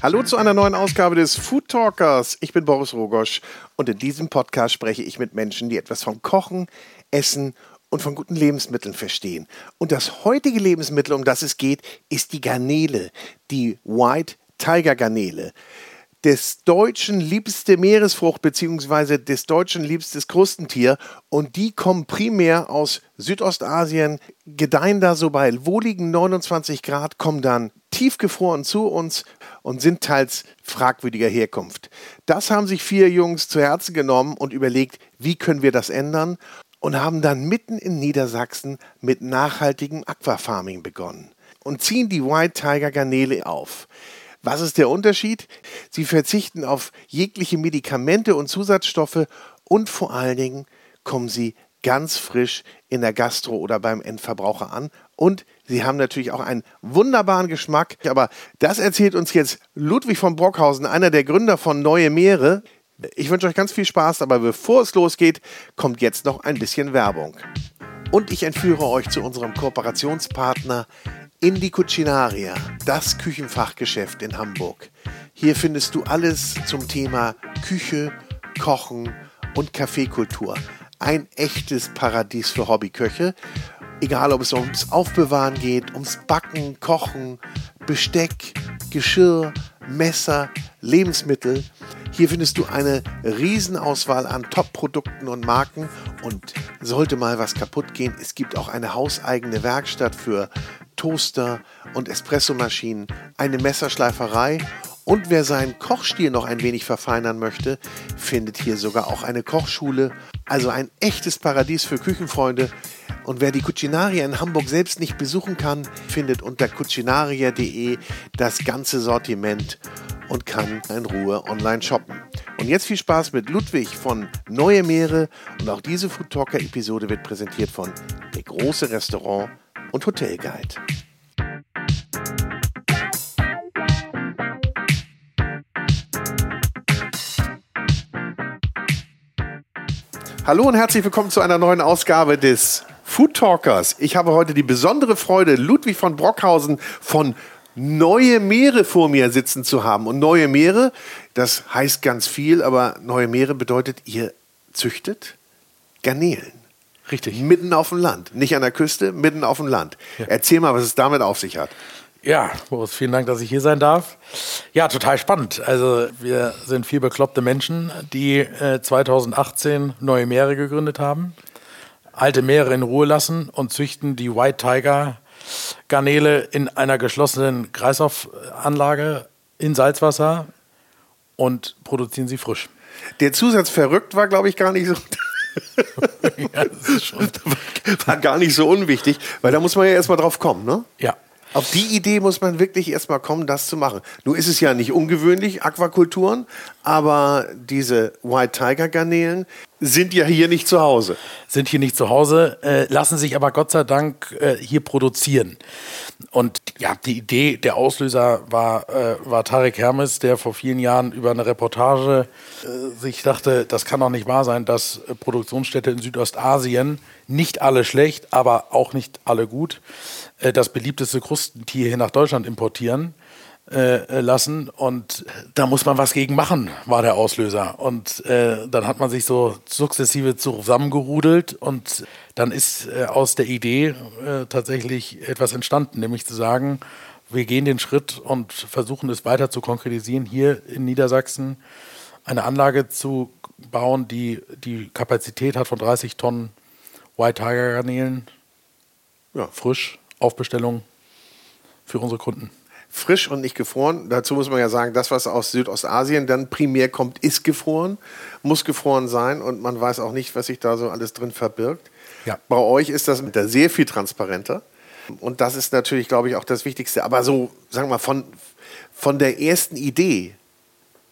Hallo zu einer neuen Ausgabe des Food Talkers. Ich bin Boris Rogosch und in diesem Podcast spreche ich mit Menschen, die etwas vom Kochen, Essen und von guten Lebensmitteln verstehen. Und das heutige Lebensmittel, um das es geht, ist die Garnele, die White Tiger Garnele des Deutschen liebste Meeresfrucht beziehungsweise des Deutschen liebstes Krustentier und die kommen primär aus Südostasien, gedeihen da so bei wohligen 29 Grad, kommen dann tiefgefroren zu uns und sind teils fragwürdiger Herkunft. Das haben sich vier Jungs zu Herzen genommen und überlegt, wie können wir das ändern und haben dann mitten in Niedersachsen mit nachhaltigem Aquafarming begonnen und ziehen die White Tiger Garnele auf. Was ist der Unterschied? Sie verzichten auf jegliche Medikamente und Zusatzstoffe und vor allen Dingen kommen sie ganz frisch in der Gastro oder beim Endverbraucher an. Und sie haben natürlich auch einen wunderbaren Geschmack. Aber das erzählt uns jetzt Ludwig von Brockhausen, einer der Gründer von Neue Meere. Ich wünsche euch ganz viel Spaß, aber bevor es losgeht, kommt jetzt noch ein bisschen Werbung. Und ich entführe euch zu unserem Kooperationspartner Indie Cucinaria, das Küchenfachgeschäft in Hamburg. Hier findest du alles zum Thema Küche, Kochen und Kaffeekultur. Ein echtes Paradies für Hobbyköche. Egal, ob es ums Aufbewahren geht, ums Backen, Kochen, Besteck, Geschirr, Messer, Lebensmittel. Hier findest du eine Riesenauswahl an Top-Produkten und Marken und sollte mal was kaputt gehen, es gibt auch eine hauseigene Werkstatt für Toaster und Espressomaschinen, eine Messerschleiferei und wer seinen Kochstil noch ein wenig verfeinern möchte, findet hier sogar auch eine Kochschule. Also ein echtes Paradies für Küchenfreunde. Und wer die Cucinaria in Hamburg selbst nicht besuchen kann, findet unter cucinaria.de das ganze Sortiment und kann in Ruhe online shoppen. Und jetzt viel Spaß mit Ludwig von Neue Meere und auch diese Food Talker Episode wird präsentiert von Der große Restaurant und Hotelguide. Hallo und herzlich willkommen zu einer neuen Ausgabe des Food Talkers. Ich habe heute die besondere Freude, Ludwig von Brockhausen von Neue Meere vor mir sitzen zu haben. Und Neue Meere, das heißt ganz viel, aber Neue Meere bedeutet, ihr züchtet Garnelen. Richtig. Mitten auf dem Land. Nicht an der Küste, mitten auf dem Land. Ja. Erzähl mal, was es damit auf sich hat. Ja, Boris, vielen Dank, dass ich hier sein darf. Ja, total spannend. Also wir sind vier bekloppte Menschen, die äh, 2018 neue Meere gegründet haben, alte Meere in Ruhe lassen und züchten die White Tiger Garnele in einer geschlossenen Kreislaufanlage in Salzwasser und produzieren sie frisch. Der Zusatz verrückt war, glaube ich, gar nicht so. ja, das ist schon war gar nicht so unwichtig, weil da muss man ja erstmal drauf kommen, ne? Ja. Auf die Idee muss man wirklich erstmal kommen, das zu machen. Nun ist es ja nicht ungewöhnlich, Aquakulturen, aber diese White Tiger Garnelen sind ja hier nicht zu Hause. Sind hier nicht zu Hause, äh, lassen sich aber Gott sei Dank äh, hier produzieren. Und ja, die Idee, der Auslöser war, äh, war Tarek Hermes, der vor vielen Jahren über eine Reportage äh, sich dachte, das kann doch nicht wahr sein, dass äh, Produktionsstädte in Südostasien, nicht alle schlecht, aber auch nicht alle gut, äh, das beliebteste Krustentier hier nach Deutschland importieren äh, lassen. Und da muss man was gegen machen, war der Auslöser. Und äh, dann hat man sich so sukzessive zusammengerudelt und dann ist äh, aus der Idee äh, tatsächlich etwas entstanden, nämlich zu sagen, wir gehen den Schritt und versuchen es weiter zu konkretisieren, hier in Niedersachsen eine Anlage zu bauen, die die Kapazität hat von 30 Tonnen White Tiger Garnelen. Ja. Frisch, auf Bestellung für unsere Kunden frisch und nicht gefroren. Dazu muss man ja sagen, das, was aus Südostasien dann primär kommt, ist gefroren, muss gefroren sein und man weiß auch nicht, was sich da so alles drin verbirgt. Ja. Bei euch ist das sehr viel transparenter und das ist natürlich, glaube ich, auch das Wichtigste. Aber so, sagen wir mal, von, von der ersten Idee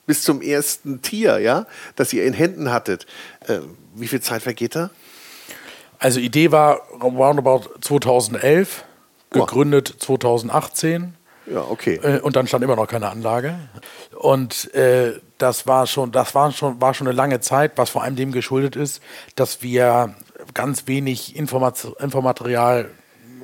bis zum ersten Tier, ja, das ihr in Händen hattet, äh, wie viel Zeit vergeht da? Also Idee war roundabout 2011, gegründet oh. 2018 ja, okay. Äh, und dann stand immer noch keine Anlage. Und äh, das war schon, das war schon, war schon eine lange Zeit, was vor allem dem geschuldet ist, dass wir ganz wenig Informat Infomaterial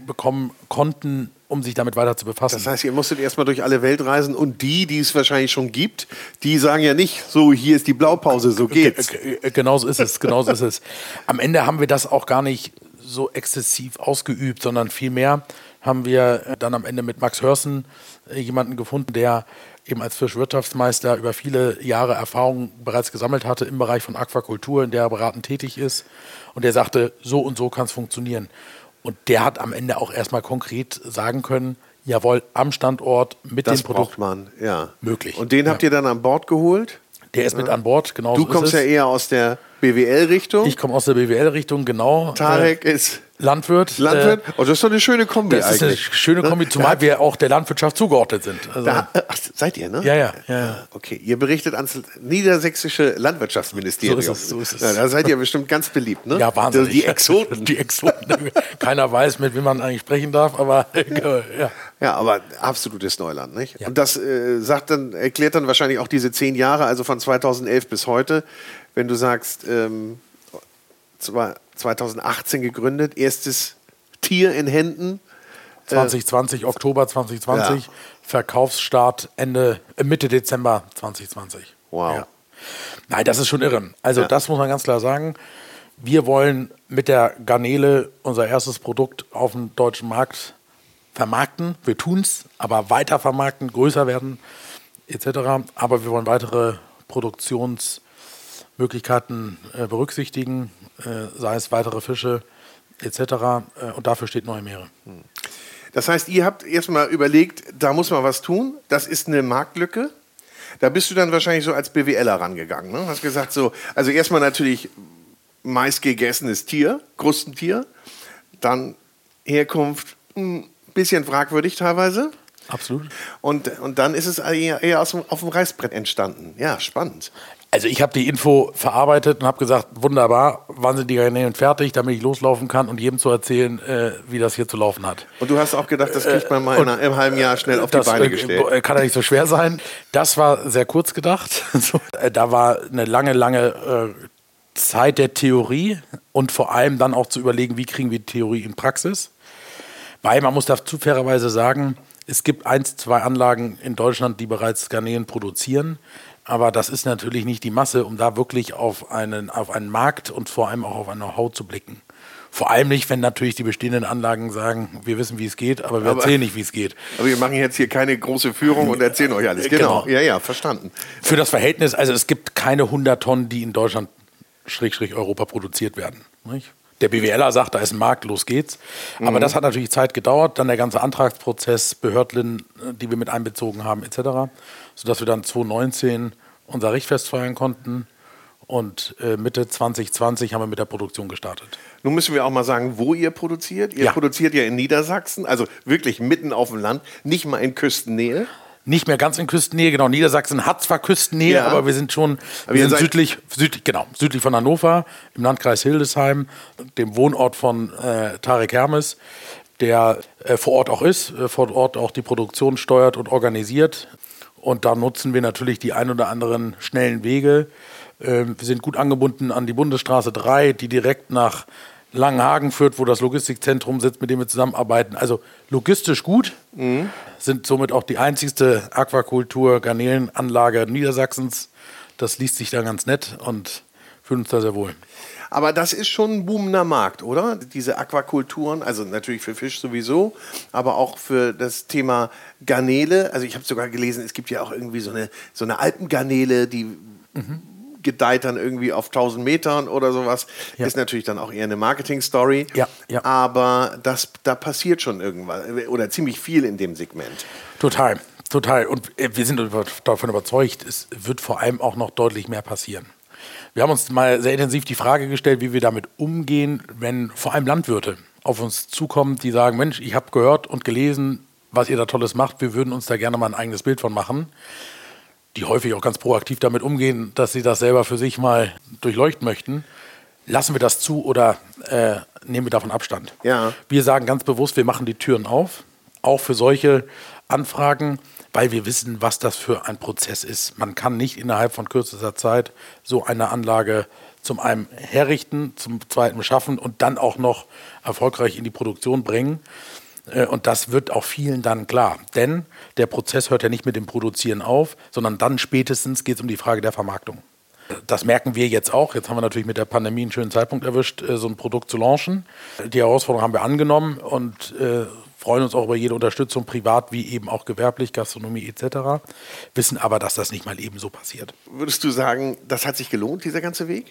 bekommen konnten um sich damit weiter zu befassen. Das heißt, ihr musstet erstmal durch alle Welt reisen und die, die es wahrscheinlich schon gibt, die sagen ja nicht, so hier ist die Blaupause, so geht's. Genau so ist es, genau so ist es. Am Ende haben wir das auch gar nicht so exzessiv ausgeübt, sondern vielmehr haben wir dann am Ende mit Max Hörsen äh, jemanden gefunden, der eben als Fischwirtschaftsmeister über viele Jahre Erfahrung bereits gesammelt hatte im Bereich von Aquakultur, in der er beratend tätig ist. Und der sagte, so und so kann es funktionieren. Und der hat am Ende auch erstmal konkret sagen können, jawohl, am Standort mit das dem Produkt man, ja. möglich. Und den habt ihr dann an Bord geholt? Der ist mit an Bord, genau. Du so kommst ist ja eher aus der BWL-Richtung. Ich komme aus der BWL-Richtung, genau. Tarek ist Äh, Landwirt. Landwirt. Äh, oh, das ist doch eine schöne Kombi das ist eine eigentlich. schöne Kombi, zumal wir auch der Landwirtschaft zugeordnet sind. Also, Da, ach, seid ihr, ne? ja, ja, ja, ja. Okay, ihr berichtet ans niedersächsische Landwirtschaftsministerium. So ist es, so ist es. Ja, da seid ihr bestimmt ganz beliebt, ne? Ja, wahnsinnig. Die Exoten. Die Exoten. Keiner weiß, mit wem man eigentlich sprechen darf, aber äh, ja. Ja, aber absolutes Neuland, nicht? Ja. Und das äh, sagt dann, erklärt dann wahrscheinlich auch diese zehn Jahre, also von 2011 bis heute, wenn du sagst, ähm, zwei- 2018 gegründet, erstes Tier in Händen. 2020, Oktober 2020, Ja. Verkaufsstart Ende, äh, Mitte Dezember 2020. Wow. Ja. Nein, das ist schon irre. Also Ja. das muss man ganz klar sagen. Wir wollen mit der Garnele unser erstes Produkt auf dem deutschen Markt vermarkten. Wir tun es, aber weiter vermarkten, größer werden etc. Aber wir wollen weitere Produktionsmöglichkeiten äh, berücksichtigen, äh, sei es weitere Fische etc. Äh, und dafür steht Neue Meere. Das heißt, ihr habt erstmal überlegt, da muss man was tun, das ist eine Marktlücke. Da bist du dann wahrscheinlich so als BWLer rangegangen. Ne? Hast gesagt, so, also erstmal natürlich meistgegessenes Tier, Krustentier, dann Herkunft, ein bisschen fragwürdig teilweise. Absolut. Und, und dann ist es eher, eher dem, auf dem Reißbrett entstanden. Ja, spannend. Also ich habe die Info verarbeitet und habe gesagt, wunderbar, wann sind die Garnelen fertig, damit ich loslaufen kann und jedem zu erzählen, äh, wie das hier zu laufen hat. Und du hast auch gedacht, das kriegt man mal in einer, im halben Jahr schnell auf die Beine äh, gestellt. äh, kann ja nicht so schwer sein. Das war sehr kurz gedacht. Äh, da war eine lange, lange äh, Zeit der Theorie und vor allem dann auch zu überlegen, wie kriegen wir die Theorie in Praxis. Weil man muss dazu fairerweise sagen, es gibt eins, zwei Anlagen in Deutschland, die bereits Garnelen produzieren. Aber das ist natürlich nicht die Masse, um da wirklich auf einen, auf einen Markt und vor allem auch auf ein Know-how zu blicken. Vor allem nicht, wenn natürlich die bestehenden Anlagen sagen, wir wissen, wie es geht, aber wir Aber- erzählen nicht, wie es geht. Aber wir machen jetzt hier keine große Führung und erzählen euch alles. Genau. Genau. Ja, ja, verstanden. Für das Verhältnis, also es gibt keine 100 Tonnen, die in Deutschland, Schrägstrich Europa produziert werden. Nicht? Der BWLer sagt, da ist ein Markt, los geht's. Aber das hat natürlich Zeit gedauert. Dann der ganze Antragsprozess, Behördlen, äh, die wir mit einbezogen haben, etc. Sodass wir dann 2019 unser Richtfest feiern konnten. Und äh, Mitte 2020 haben wir mit der Produktion gestartet. Nun müssen wir auch mal sagen, wo ihr produziert. Ihr Ja. produziert ja in Niedersachsen, also wirklich mitten auf dem Land, nicht mal in Küstennähe. Nicht mehr ganz in Küstennähe, genau. Niedersachsen hat zwar Küstennähe, Ja. aber wir sind schon Aber wir sind südlich, südlich, genau, südlich von Hannover, im Landkreis Hildesheim, dem Wohnort von äh, Tarek Hermes, der äh, vor Ort auch ist, äh, vor Ort auch die Produktion steuert und organisiert. Und da nutzen wir natürlich die ein oder anderen schnellen Wege. Ähm, wir sind gut angebunden an die Bundesstraße 3, die direkt nach Langenhagen führt, wo das Logistikzentrum sitzt, mit dem wir zusammenarbeiten. Also logistisch gut, sind somit auch die einzigste Aquakultur-Garnelenanlage Niedersachsens. Das liest sich da ganz nett und fühlen uns da sehr wohl. Aber das ist schon ein boomender Markt, oder? Diese Aquakulturen, also natürlich für Fisch sowieso, aber auch für das Thema Garnele. Also ich habe sogar gelesen, es gibt ja auch irgendwie so eine, so eine Alpengarnele, die gedeiht dann irgendwie auf 1000 Metern oder sowas. Ja. Ist natürlich dann auch eher eine Marketing-Story. Ja, ja. Aber das, da passiert schon irgendwas oder ziemlich viel in dem Segment. Total, total. Und äh, wir sind davon überzeugt, es wird vor allem auch noch deutlich mehr passieren. Wir haben uns mal sehr intensiv die Frage gestellt, wie wir damit umgehen, wenn vor allem Landwirte auf uns zukommen, die sagen, Mensch, ich habe gehört und gelesen, was ihr da Tolles macht, wir würden uns da gerne mal ein eigenes Bild von machen. Die häufig auch ganz proaktiv damit umgehen, dass sie das selber für sich mal durchleuchten möchten. Lassen wir das zu oder äh, nehmen wir davon Abstand? Ja. Wir sagen ganz bewusst, wir machen die Türen auf, auch für solche Anfragen, weil wir wissen, was das für ein Prozess ist. Man kann nicht innerhalb von kürzester Zeit so eine Anlage zum einen herrichten, zum zweiten beschaffen und dann auch noch erfolgreich in die Produktion bringen. Äh, und das wird auch vielen dann klar. Denn der Prozess hört ja nicht mit dem Produzieren auf, sondern dann spätestens geht es um die Frage der Vermarktung. Das merken wir jetzt auch. Jetzt haben wir natürlich mit der Pandemie einen schönen Zeitpunkt erwischt, äh, so ein Produkt zu launchen. Die Herausforderung haben wir angenommen und äh, freuen uns auch über jede Unterstützung, privat wie eben auch gewerblich, Gastronomie etc. Wissen aber, dass das nicht mal eben so passiert. Würdest du sagen, das hat sich gelohnt, dieser ganze Weg?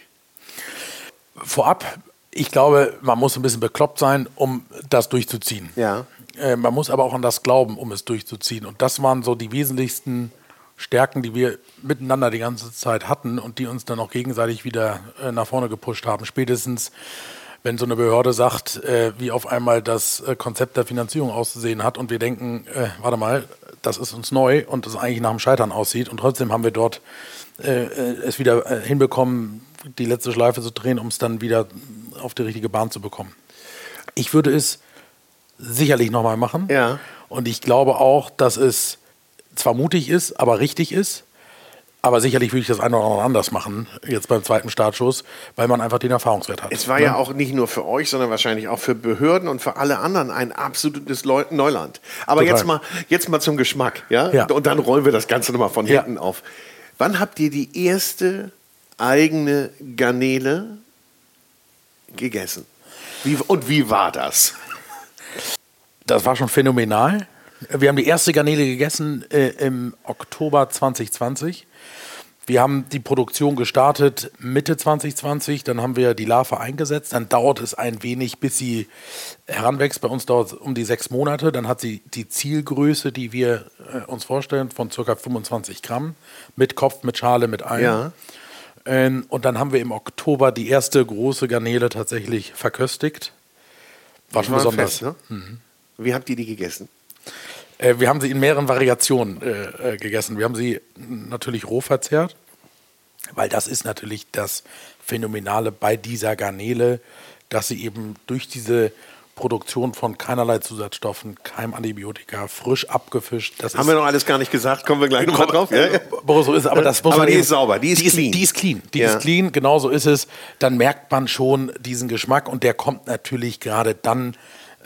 Vorab, ich glaube, man muss ein bisschen bekloppt sein, um das durchzuziehen. Ja. Äh, man muss aber auch an das glauben, um es durchzuziehen. Und das waren so die wesentlichsten Stärken, die wir miteinander die ganze Zeit hatten und die uns dann auch gegenseitig wieder äh, nach vorne gepusht haben. Spätestens wenn so eine Behörde sagt, äh, wie auf einmal das äh, Konzept der Finanzierung auszusehen hat und wir denken, äh, warte mal, das ist uns neu und das eigentlich nach dem Scheitern aussieht und trotzdem haben wir dort äh, es wieder äh, hinbekommen, die letzte Schleife zu drehen, um es dann wieder auf die richtige Bahn zu bekommen. Ich würde es sicherlich nochmal machen. Ja. Und ich glaube auch, dass es zwar mutig ist, aber richtig ist. Aber sicherlich würde ich das eine oder andere anders machen, jetzt beim zweiten Startschuss, weil man einfach den Erfahrungswert hat. Es war ne? ja auch nicht nur für euch, sondern wahrscheinlich auch für Behörden und für alle anderen ein absolutes Neuland. Aber jetzt mal, jetzt mal zum Geschmack, ja? ja? Und dann rollen wir das Ganze nochmal von ja. hinten auf. Wann habt ihr die erste eigene Garnele gegessen? Wie, und wie war das? Das war schon phänomenal. Wir haben die erste Garnele gegessen äh, im Oktober 2020. Wir haben die Produktion gestartet Mitte 2020, dann haben wir die Larve eingesetzt. Dann dauert es ein wenig, bis sie heranwächst. Bei uns dauert es um die sechs Monate. Dann hat sie die Zielgröße, die wir äh, uns vorstellen, von ca. 25 Gramm. Mit Kopf, mit Schale, mit Ei. Ja. Ähm, und dann haben wir im Oktober die erste große Garnele tatsächlich verköstigt. War schon besonders. Fest, ne? mhm. Wie habt ihr die gegessen? Äh, wir haben sie in mehreren Variationen äh, äh, gegessen. Wir haben sie natürlich roh verzehrt, weil das ist natürlich das Phänomenale bei dieser Garnele, dass sie eben durch diese Produktion von keinerlei Zusatzstoffen, keinem Antibiotika, frisch abgefischt. Das Haben wir noch alles gar nicht gesagt, kommen wir gleich nochmal drauf. Ja, ja. So ist, aber das muss aber man die eben, ist sauber, die ist die clean. Ist, die ist clean, die Ja. ist clean, genau so ist es. Dann merkt man schon diesen Geschmack und der kommt natürlich gerade dann,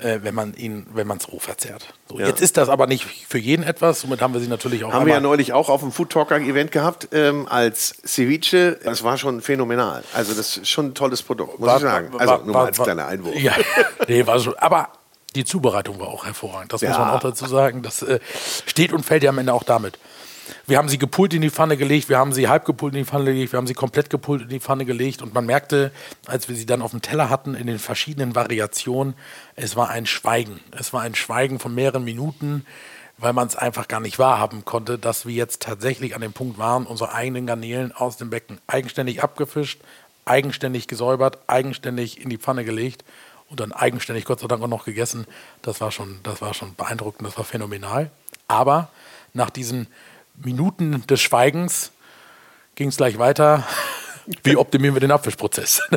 äh, wenn man ihn, wenn man es roh verzehrt. So, Ja. Jetzt ist das aber nicht für jeden etwas, somit haben wir sie natürlich auch Haben wir ja neulich auch auf dem Food Talker Event gehabt ähm, als Ceviche. Das war schon phänomenal. Also das ist schon ein tolles Produkt, muss War- ich sagen. Also war- nur mal als kleiner Einwurf. Ja, nee, war schon. Aber die Zubereitung war auch hervorragend. Das muss Ja. man auch dazu sagen. Das äh, steht und fällt ja am Ende auch damit. Wir haben sie gepult in die Pfanne gelegt, wir haben sie halb gepult in die Pfanne gelegt, wir haben sie komplett gepult in die Pfanne gelegt und man merkte, als wir sie dann auf dem Teller hatten, in den verschiedenen Variationen, es war ein Schweigen. Es war ein Schweigen von mehreren Minuten, weil man es einfach gar nicht wahrhaben konnte, dass wir jetzt tatsächlich an dem Punkt waren, unsere eigenen Garnelen aus dem Becken eigenständig abgefischt, eigenständig gesäubert, eigenständig in die Pfanne gelegt und dann eigenständig Gott sei Dank auch noch gegessen. Das war schon, das war schon beeindruckend, das war phänomenal. Aber nach diesen Minuten des Schweigens ging es gleich weiter. Wie optimieren wir den Abwischprozess?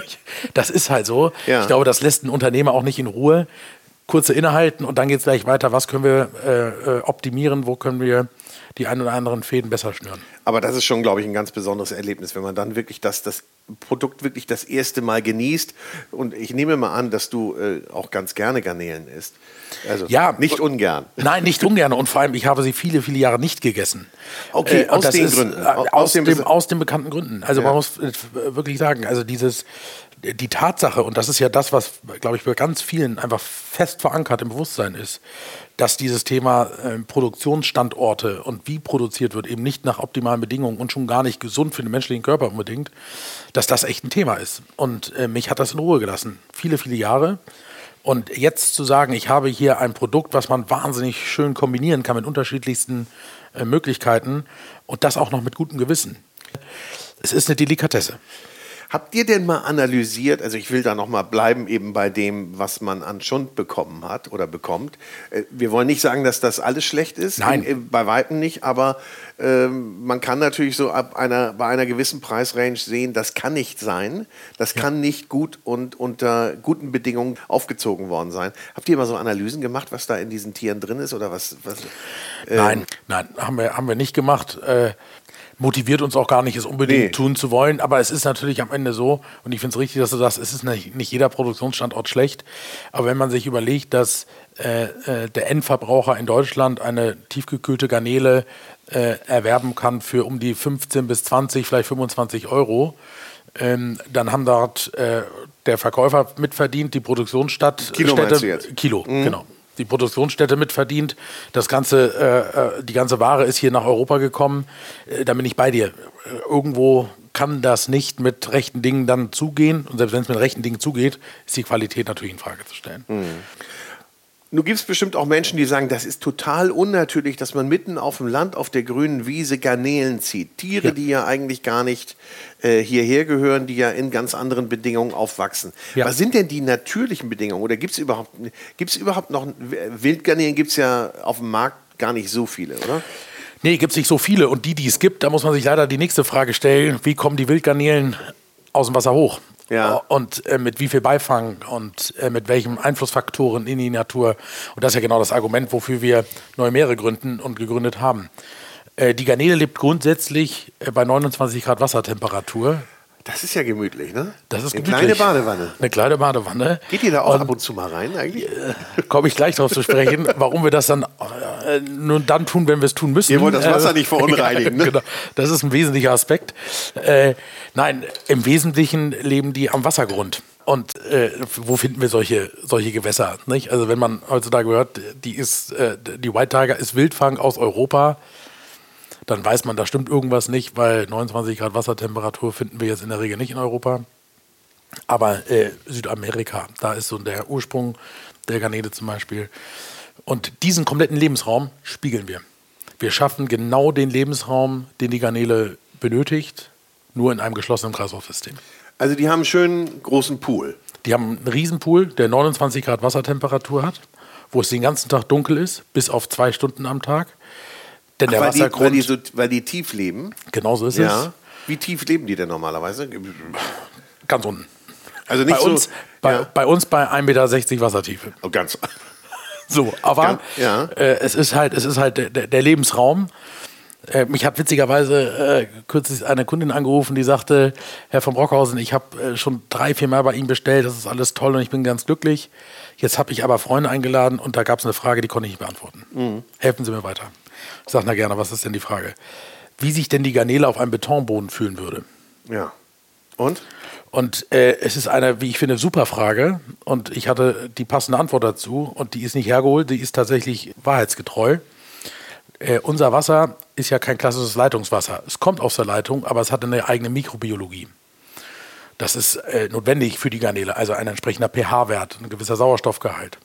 Das ist halt so. Ja. Ich glaube, das lässt ein Unternehmer auch nicht in Ruhe. Kurze innehalten und dann geht es gleich weiter. Was können wir äh, äh, optimieren? Wo können wir die ein oder anderen Fäden besser schnüren? Aber das ist schon, glaube ich, ein ganz besonderes Erlebnis, wenn man dann wirklich das, das Produkt wirklich das erste Mal genießt. Und ich nehme mal an, dass du äh, auch ganz gerne Garnelen isst. Also Ja. nicht ungern. Nein, nicht ungern. Und vor allem, ich habe sie viele, viele Jahre nicht gegessen. Okay, und aus den ist, Gründen. äh, Aus Aus, dem aus den bekannten Gründen. Also Ja. man muss äh, wirklich sagen, also dieses, die Tatsache, und das ist ja das, was, glaube ich, bei ganz vielen einfach fest verankert im Bewusstsein ist, dass dieses Thema äh, Produktionsstandorte und wie produziert wird, eben nicht nach optimalen Bedingungen und schon gar nicht gesund für den menschlichen Körper unbedingt, dass das echt ein Thema ist. Und äh, mich hat das in Ruhe gelassen. Viele, viele Jahre. Und jetzt zu sagen, ich habe hier ein Produkt, was man wahnsinnig schön kombinieren kann mit unterschiedlichsten äh, Möglichkeiten und das auch noch mit gutem Gewissen. Es ist eine Delikatesse. Habt ihr denn mal analysiert, also ich will da noch mal bleiben eben bei dem, was man an Schund bekommen hat oder bekommt. Äh, Wir wollen nicht sagen, dass das alles schlecht ist, Nein. äh, bei weitem nicht, aber ähm, man kann natürlich so ab einer, bei einer gewissen Preisrange sehen, das kann nicht sein, das kann nicht gut und unter guten Bedingungen aufgezogen worden sein. Habt ihr mal so Analysen gemacht, was da in diesen Tieren drin ist oder was? was ähm, Nein, nein, haben wir, haben wir nicht gemacht. Äh, motiviert uns auch gar nicht, es unbedingt nee. tun zu wollen. Aber es ist natürlich am Ende so, und ich finde es richtig, dass du sagst, es ist nicht, nicht jeder Produktionsstandort schlecht. Aber wenn man sich überlegt, dass äh, äh, der Endverbraucher in Deutschland eine tiefgekühlte Garnele äh, erwerben kann für um die 15 bis 20, vielleicht 25 Euro, ähm, dann haben dort äh, der Verkäufer mitverdient, die Produktionsstadt Kilo, Städte, Kilo mhm. genau die Produktionsstätte mitverdient. Das ganze, äh, äh, die ganze Ware ist hier nach Europa gekommen. Äh, da bin ich bei dir. Äh, irgendwo kann das nicht mit rechten Dingen dann zugehen. Und selbst wenn es mit rechten Dingen zugeht, ist die Qualität natürlich in Frage zu stellen. Mhm. Nun gibt es bestimmt auch Menschen, die sagen, das ist total unnatürlich, dass man mitten auf dem Land auf der grünen Wiese Garnelen zieht. Tiere, ja. die ja eigentlich gar nicht äh, hierher gehören, die ja in ganz anderen Bedingungen aufwachsen. Ja. Was sind denn die natürlichen Bedingungen? Oder gibt es überhaupt, gibt's überhaupt noch Wildgarnelen? Gibt es ja auf dem Markt gar nicht so viele, oder? Nee, gibt es nicht so viele. Und die, die es gibt, da muss man sich leider die nächste Frage stellen: Wie kommen die Wildgarnelen aus dem Wasser hoch? Ja. Und äh, mit wie viel Beifang und äh, mit welchen Einflussfaktoren in die Natur. Und das ist ja genau das Argument, wofür wir neue Meere gründen und gegründet haben. Äh, die Garnele lebt grundsätzlich äh, bei 29 Grad Wassertemperatur. Das ist ja gemütlich, ne? Das ist Eine gemütlich. kleine Badewanne. Eine kleine Badewanne. Geht ihr da auch und, ab und zu mal rein eigentlich? Äh, Komme ich gleich darauf zu sprechen, warum wir das dann äh, nur dann tun, wenn wir es tun müssen. Ihr wollt das Wasser äh, nicht verunreinigen, ne? genau. Das ist ein wesentlicher Aspekt. Äh, nein, im Wesentlichen leben die am Wassergrund. Und äh, wo finden wir solche, solche Gewässer? Nicht? Also wenn man heutzutage hört, die ist, äh, die White Tiger ist Wildfang aus Europa, dann weiß man, da stimmt irgendwas nicht, weil 29 Grad Wassertemperatur finden wir jetzt in der Regel nicht in Europa. Aber äh, Südamerika, da ist so der Ursprung der Garnele zum Beispiel. Und diesen kompletten Lebensraum spiegeln wir. Wir schaffen genau den Lebensraum, den die Garnele benötigt, nur in einem geschlossenen Kreislaufsystem. Also die haben einen schönen großen Pool. Die haben einen Riesenpool, der 29 Grad Wassertemperatur hat, wo es den ganzen Tag dunkel ist, bis auf zwei Stunden am Tag. Denn der Ach, weil Wassergrund. Die, weil, die so, weil die tief leben? Genau so ist ja. es. Wie tief leben die denn normalerweise? Ganz unten. Also nicht bei so. Uns, bei, ja. bei uns bei 1,60 Meter Wassertiefe. Oh, ganz. So, aber ja. äh, es ist halt, es ist halt der, der Lebensraum. Äh, mich hat witzigerweise äh, kürzlich eine Kundin angerufen, die sagte, Herr von Brockhausen, ich habe äh, schon drei, vier Mal bei Ihnen bestellt, das ist alles toll und ich bin ganz glücklich. Jetzt habe ich aber Freunde eingeladen und da gab es eine Frage, die konnte ich nicht beantworten. Mhm. Helfen Sie mir weiter. Ich sage, na gerne, was ist denn die Frage? Wie sich denn die Garnele auf einem Betonboden fühlen würde? Ja. Und? Und äh, es ist eine, wie ich finde, super Frage. Und ich hatte die passende Antwort dazu. Und die ist nicht hergeholt, die ist tatsächlich wahrheitsgetreu. Äh, unser Wasser ist ja kein klassisches Leitungswasser. Es kommt aus der Leitung, aber es hat eine eigene Mikrobiologie. Das ist äh, notwendig für die Garnele, also ein entsprechender pH-Wert, ein gewisser Sauerstoffgehalt.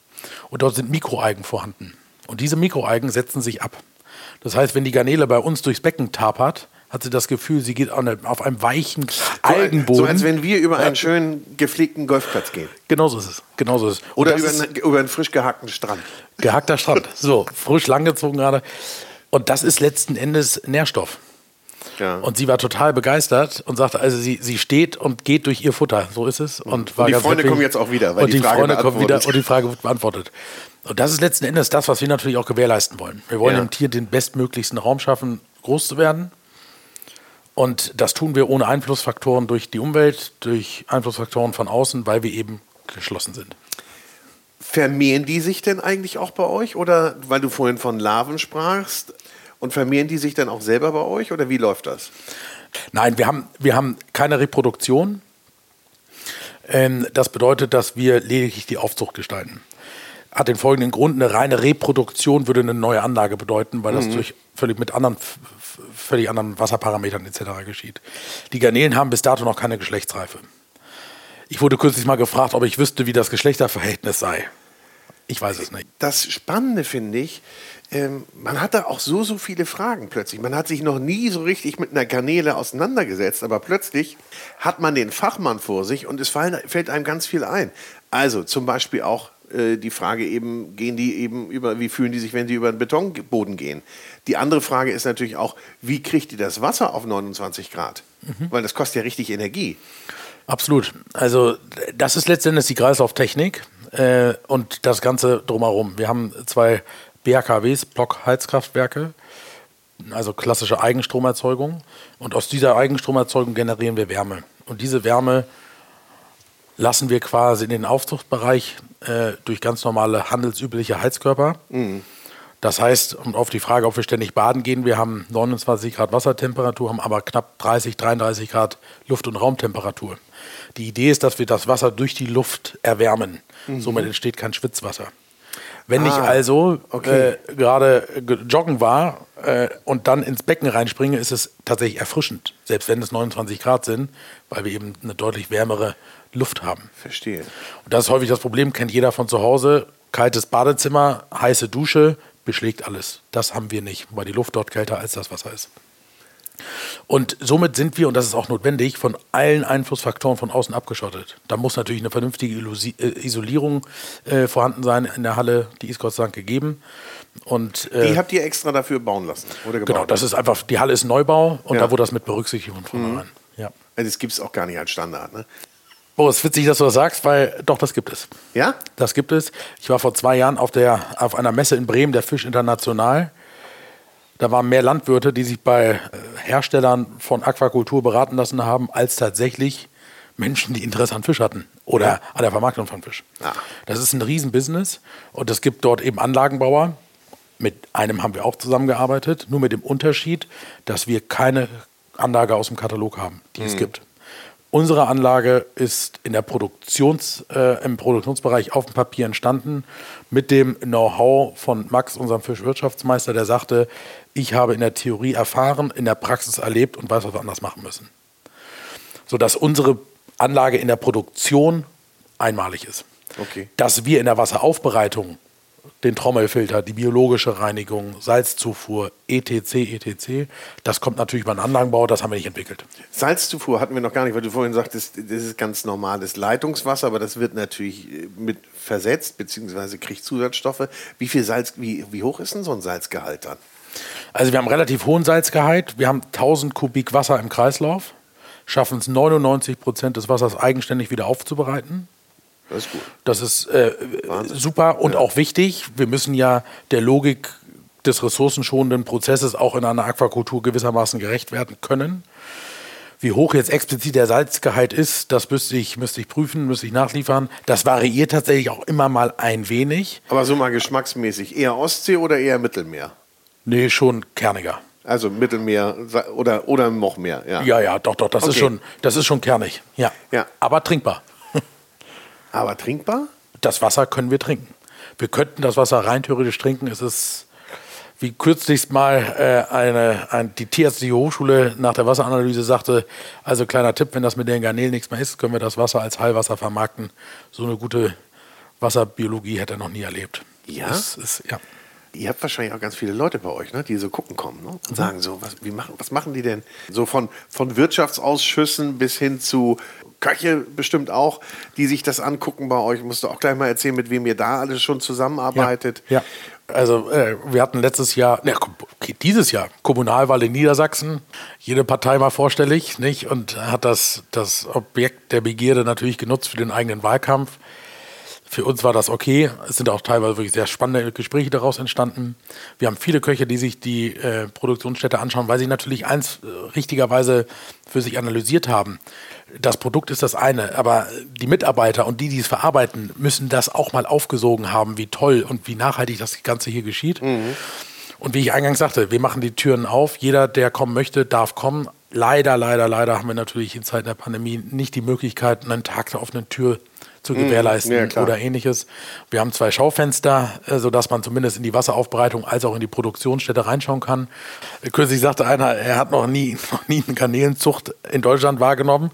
Und dort sind Mikroalgen vorhanden. Und diese Mikroalgen setzen sich ab. Das heißt, wenn die Garnele bei uns durchs Becken tapert, hat sie das Gefühl, sie geht auf einem weichen Algenboden. So als wenn wir über einen schönen gepflegten Golfplatz gehen. Genauso ist es. Genauso ist es. Oder über, einen, über einen frisch gehackten Strand. Gehackter Strand. So, frisch langgezogen gerade. Und das ist letzten Endes Nährstoff. Ja. Und sie war total begeistert und sagte, also sie, sie steht und geht durch ihr Futter. So ist es. Und, und die Freunde kommen jetzt auch wieder, weil und die, die Freunde kommen wieder und die Frage wird beantwortet. Und das ist letzten Endes das, was wir natürlich auch gewährleisten wollen. Wir wollen ja. dem Tier den bestmöglichsten Raum schaffen, groß zu werden. Und das tun wir ohne Einflussfaktoren durch die Umwelt, durch Einflussfaktoren von außen, weil wir eben geschlossen sind. Vermehren die sich denn eigentlich auch bei euch? Oder weil du vorhin von Larven sprachst, und vermehren die sich dann auch selber bei euch oder wie läuft das? Nein, wir haben, wir haben keine Reproduktion. Ähm, das bedeutet, dass wir lediglich die Aufzucht gestalten hat den folgenden Grund, eine reine Reproduktion würde eine neue Anlage bedeuten, weil das mhm. durch völlig mit anderen, völlig anderen Wasserparametern etc. geschieht. Die Garnelen haben bis dato noch keine Geschlechtsreife. Ich wurde kürzlich mal gefragt, ob ich wüsste, wie das Geschlechterverhältnis sei. Ich weiß es nicht. Das Spannende finde ich, ähm, man hat da auch so, so viele Fragen plötzlich. Man hat sich noch nie so richtig mit einer Garnele auseinandergesetzt, aber plötzlich hat man den Fachmann vor sich und es fallen, fällt einem ganz viel ein. Also zum Beispiel auch äh, die Frage eben, gehen die eben über, wie fühlen die sich, wenn sie über einen Betonboden gehen? Die andere Frage ist natürlich auch, wie kriegt ihr das Wasser auf 29 Grad? Mhm. Weil das kostet ja richtig Energie. Absolut. Also das ist letztendlich die Kreislauftechnik äh, und das Ganze drumherum. Wir haben zwei BHKWs, Blockheizkraftwerke, also klassische Eigenstromerzeugung. Und aus dieser Eigenstromerzeugung generieren wir Wärme. Und diese Wärme lassen wir quasi in den Aufzuchtbereich äh, durch ganz normale handelsübliche Heizkörper. Mhm. Das heißt, um auf die Frage, ob wir ständig baden gehen, wir haben 29 Grad Wassertemperatur, haben aber knapp 30, 33 Grad Luft- und Raumtemperatur. Die Idee ist, dass wir das Wasser durch die Luft erwärmen. Mhm. Somit entsteht kein Schwitzwasser. Wenn ah, ich also okay. äh, gerade joggen war äh, und dann ins Becken reinspringe, ist es tatsächlich erfrischend, selbst wenn es 29 Grad sind, weil wir eben eine deutlich wärmere Luft haben. Verstehe. Und das ist häufig das Problem, kennt jeder von zu Hause. Kaltes Badezimmer, heiße Dusche, beschlägt alles. Das haben wir nicht, weil die Luft dort kälter als das Wasser ist. Und somit sind wir, und das ist auch notwendig, von allen Einflussfaktoren von außen abgeschottet. Da muss natürlich eine vernünftige äh, Isolierung äh, vorhanden sein in der Halle, die ist Gott sei Dank gegeben. Und, äh, die habt ihr extra dafür bauen lassen, oder gebaut? Genau, das ist einfach, die Halle ist Neubau und ja. da wurde das mit berücksichtigt von vornherein. Mhm. Ja. Also das gibt es auch gar nicht als Standard, ne? Es ist witzig, dass du das sagst, weil doch, das gibt es. Ja? Das gibt es. Ich war vor zwei Jahren auf, der, auf einer Messe in Bremen, der Fisch International. Da waren mehr Landwirte, die sich bei äh, Herstellern von Aquakultur beraten lassen haben, als tatsächlich Menschen, die Interesse an Fisch hatten oder ja. an der Vermarktung von Fisch. Ja. Das ist ein Riesenbusiness und es gibt dort eben Anlagenbauer. Mit einem haben wir auch zusammengearbeitet, nur mit dem Unterschied, dass wir keine Anlage aus dem Katalog haben, die mhm. es gibt. Unsere Anlage ist in der Produktions, äh, im Produktionsbereich auf dem Papier entstanden mit dem Know-how von Max, unserem Fischwirtschaftsmeister, der sagte, ich habe in der Theorie erfahren, in der Praxis erlebt und weiß, was wir anders machen müssen. Sodass unsere Anlage in der Produktion einmalig ist. Okay. Dass wir in der Wasseraufbereitung den Trommelfilter, die biologische Reinigung, Salzzufuhr, etc., etc. Das kommt natürlich beim Anlagenbau, das haben wir nicht entwickelt. Salzzufuhr hatten wir noch gar nicht, weil du vorhin sagtest, das ist ganz normales Leitungswasser, aber das wird natürlich äh, mit versetzt, beziehungsweise kriegt Zusatzstoffe. Wie viel Salz, wie, wie hoch ist denn so ein Salzgehalt dann? Also wir haben relativ hohen Salzgehalt. Wir haben 1000 Kubik Wasser im Kreislauf, schaffen es 99 Prozent des Wassers eigenständig wieder aufzubereiten. Das ist gut. Das ist äh, super und ja. auch wichtig. Wir müssen ja der Logik des ressourcenschonenden Prozesses auch in einer Aquakultur gewissermaßen gerecht werden können. Wie hoch jetzt explizit der Salzgehalt ist, das müsste ich, müsste ich prüfen, müsste ich nachliefern. Das variiert tatsächlich auch immer mal ein wenig. Aber so mal geschmacksmäßig, eher Ostsee oder eher Mittelmeer? Nee, schon kerniger. Also Mittelmeer oder, oder noch mehr, ja. Ja, ja, doch, doch, das, okay. ist, schon, das ist schon kernig. Ja. ja. Aber trinkbar. Aber trinkbar? Das Wasser können wir trinken. Wir könnten das Wasser rein theoretisch trinken. Es ist wie kürzlich mal äh, eine, ein, die Tierärztliche Hochschule nach der Wasseranalyse sagte, also kleiner Tipp, wenn das mit den Garnelen nichts mehr ist, können wir das Wasser als Heilwasser vermarkten. So eine gute Wasserbiologie hätte er noch nie erlebt. Ja? Ist, ja. Ihr habt wahrscheinlich auch ganz viele Leute bei euch, ne, die so gucken kommen ne, und mhm. sagen so, was, wie machen, was machen die denn? So von, von Wirtschaftsausschüssen bis hin zu Köche bestimmt auch, die sich das angucken bei euch. Musst du auch gleich mal erzählen, mit wem ihr da alles schon zusammenarbeitet. Ja, ja. Also äh, wir hatten letztes Jahr, ne, dieses Jahr Kommunalwahl in Niedersachsen. Jede Partei mal vorstellig, nicht? Und hat das, das Objekt der Begierde natürlich genutzt für den eigenen Wahlkampf. Für uns war das okay. Es sind auch teilweise wirklich sehr spannende Gespräche daraus entstanden. Wir haben viele Köche, die sich die äh, Produktionsstätte anschauen, weil sie natürlich eins äh, richtigerweise für sich analysiert haben. Das Produkt ist das eine, aber die Mitarbeiter und die, die es verarbeiten, müssen das auch mal aufgesogen haben, wie toll und wie nachhaltig das Ganze hier geschieht. Mhm. Und wie ich eingangs sagte, wir machen die Türen auf. Jeder, der kommen möchte, darf kommen. Leider, leider, leider haben wir natürlich in Zeiten der Pandemie nicht die Möglichkeit, einen Tag der offenen Tür zu gewährleisten ja, oder ähnliches. Wir haben zwei Schaufenster, äh, sodass man zumindest in die Wasseraufbereitung als auch in die Produktionsstätte reinschauen kann. Kürzlich sagte einer, er hat noch nie, noch nie eine Garnelenzucht in Deutschland wahrgenommen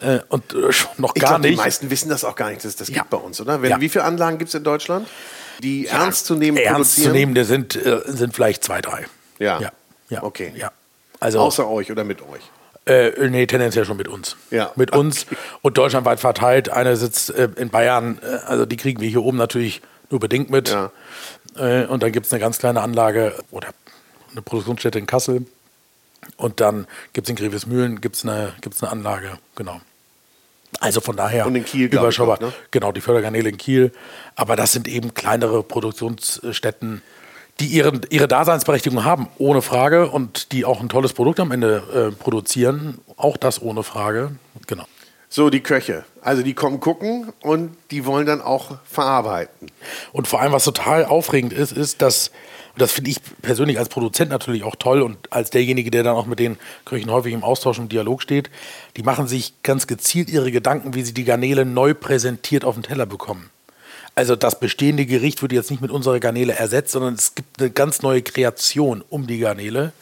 äh, und äh, schon noch gar glaub, nicht. Die meisten wissen das auch gar nicht, dass das ja. gibt bei uns, oder? Wenn, ja. Wie viele Anlagen gibt es in Deutschland, die ja, ernst zu nehmen Ernst zu nehmen, sind, sind vielleicht zwei, drei. Ja. ja. ja. Okay. Ja. Also, Außer euch oder mit euch? Äh, nee, tendenziell schon mit uns. Ja. Mit uns und deutschlandweit verteilt. Einer sitzt äh, in Bayern, äh, also die kriegen wir hier oben natürlich nur bedingt mit. Ja. Äh, und dann gibt es eine ganz kleine Anlage oder eine Produktionsstätte in Kassel. Und dann gibt es in Grevesmühlen gibt's eine, gibt's eine Anlage, genau. Also von daher und in Kiel, überschaubar. ne? Genau, die Förderkanäle in Kiel. Aber das sind eben kleinere Produktionsstätten, die ihre, ihre Daseinsberechtigung haben, ohne Frage, und die auch ein tolles Produkt am Ende äh, produzieren, auch das ohne Frage. Genau. So, die Köche. Also die kommen gucken und die wollen dann auch verarbeiten. Und vor allem, was total aufregend ist, ist, dass, und das finde ich persönlich als Produzent natürlich auch toll und als derjenige, der dann auch mit den Köchen häufig im Austausch und Dialog steht, die machen sich ganz gezielt ihre Gedanken, wie sie die Garnele neu präsentiert auf den Teller bekommen. Also das bestehende Gericht wird jetzt nicht mit unserer Garnele ersetzt, sondern es gibt eine ganz neue Kreation um die Garnele,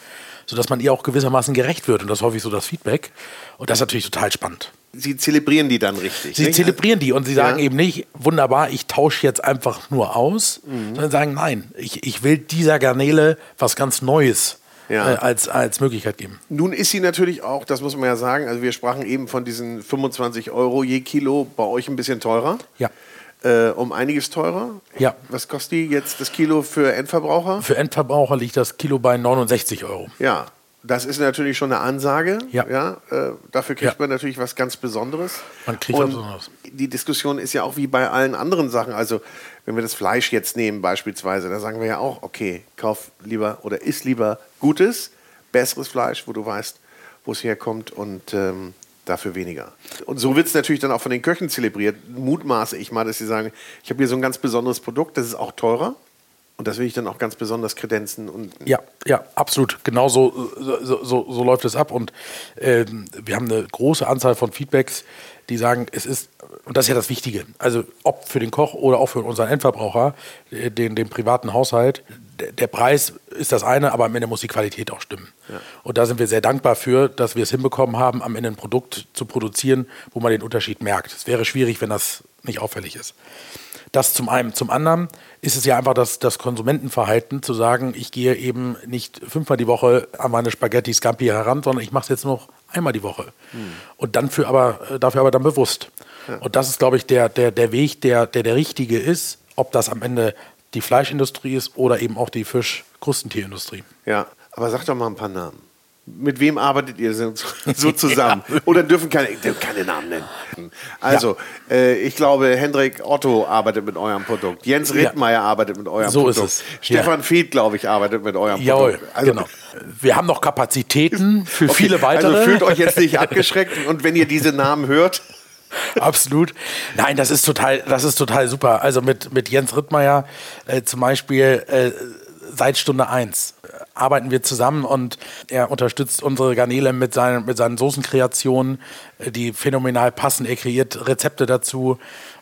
sodass man ihr auch gewissermaßen gerecht wird. Und das ist häufig so das Feedback. Und das ist natürlich total spannend. Sie zelebrieren die dann richtig. Sie nicht? zelebrieren die und sie sagen Ja. eben nicht, wunderbar, ich tausche jetzt einfach nur aus, Mhm. sondern sagen, nein, ich, ich will dieser Garnele was ganz Neues Ja. äh, als, als Möglichkeit geben. Nun ist sie natürlich auch, das muss man ja sagen, also wir sprachen eben von diesen 25 Euro je Kilo, bei euch ein bisschen teurer. Ja. Äh, um einiges teurer. Ja. Was kostet die jetzt das Kilo für Endverbraucher? Für Endverbraucher liegt das Kilo bei 69 Euro. Ja, das ist natürlich schon eine Ansage. Ja. äh, dafür kriegt Ja. man natürlich was ganz Besonderes. Man kriegt was Besonderes. Die Diskussion ist ja auch wie bei allen anderen Sachen. Also, wenn wir das Fleisch jetzt nehmen, beispielsweise, da sagen wir ja auch, okay, kauf lieber oder isst lieber gutes, besseres Fleisch, wo du weißt, wo es herkommt und ähm, dafür weniger. Und so wird es natürlich dann auch von den Köchen zelebriert. Mutmaße ich mal, dass sie sagen, ich habe hier so ein ganz besonderes Produkt, das ist auch teurer. Und das will ich dann auch ganz besonders kredenzen und Ja, ja, absolut. Genau so, so, so, so läuft es ab. Und ähm, wir haben eine große Anzahl von Feedbacks, die sagen, es ist, und das ist ja das Wichtige, also ob für den Koch oder auch für unseren Endverbraucher, äh, den, den privaten Haushalt, der, Preis ist das eine, aber am Ende muss die Qualität auch stimmen. Und da sind wir sehr dankbar für, dass wir es hinbekommen haben, am Ende ein Produkt zu produzieren, wo man den Unterschied merkt. Es wäre schwierig, wenn das nicht auffällig ist. Das zum einen. Zum anderen ist es ja einfach das, das Konsumentenverhalten, zu sagen, ich gehe eben nicht fünfmal die Woche an meine Spaghetti Scampi heran, sondern ich mache es jetzt noch einmal die Woche. Und dann für aber, äh, dafür aber dann bewusst. Und das ist, glaube ich, der, der, der Weg, der, der der richtige ist, ob das am Ende die Fleischindustrie ist oder eben auch die Fisch-Krustentierindustrie. Ja, aber sag doch mal ein paar Namen. Mit wem arbeitet ihr so, so zusammen? Oder dürfen keine, keine Namen nennen? Also, äh, ich glaube, Hendrik Otto arbeitet mit eurem Produkt. Jens Ja. Rittmeier arbeitet mit eurem So ist Produkt. es. Stefan Fied, glaube ich, arbeitet mit eurem Jawohl, Produkt. Also, genau. Wir haben noch Kapazitäten für okay, viele weitere. Also fühlt euch jetzt nicht abgeschreckt und wenn ihr diese Namen hört, Absolut. Nein, das ist total, das ist total super. Also mit, mit Jens Rittmeier äh, zum Beispiel äh, seit Stunde 1 arbeiten wir zusammen und er unterstützt unsere Garnele mit seinen, mit seinen Soßenkreationen, äh, die phänomenal passen. Er kreiert Rezepte dazu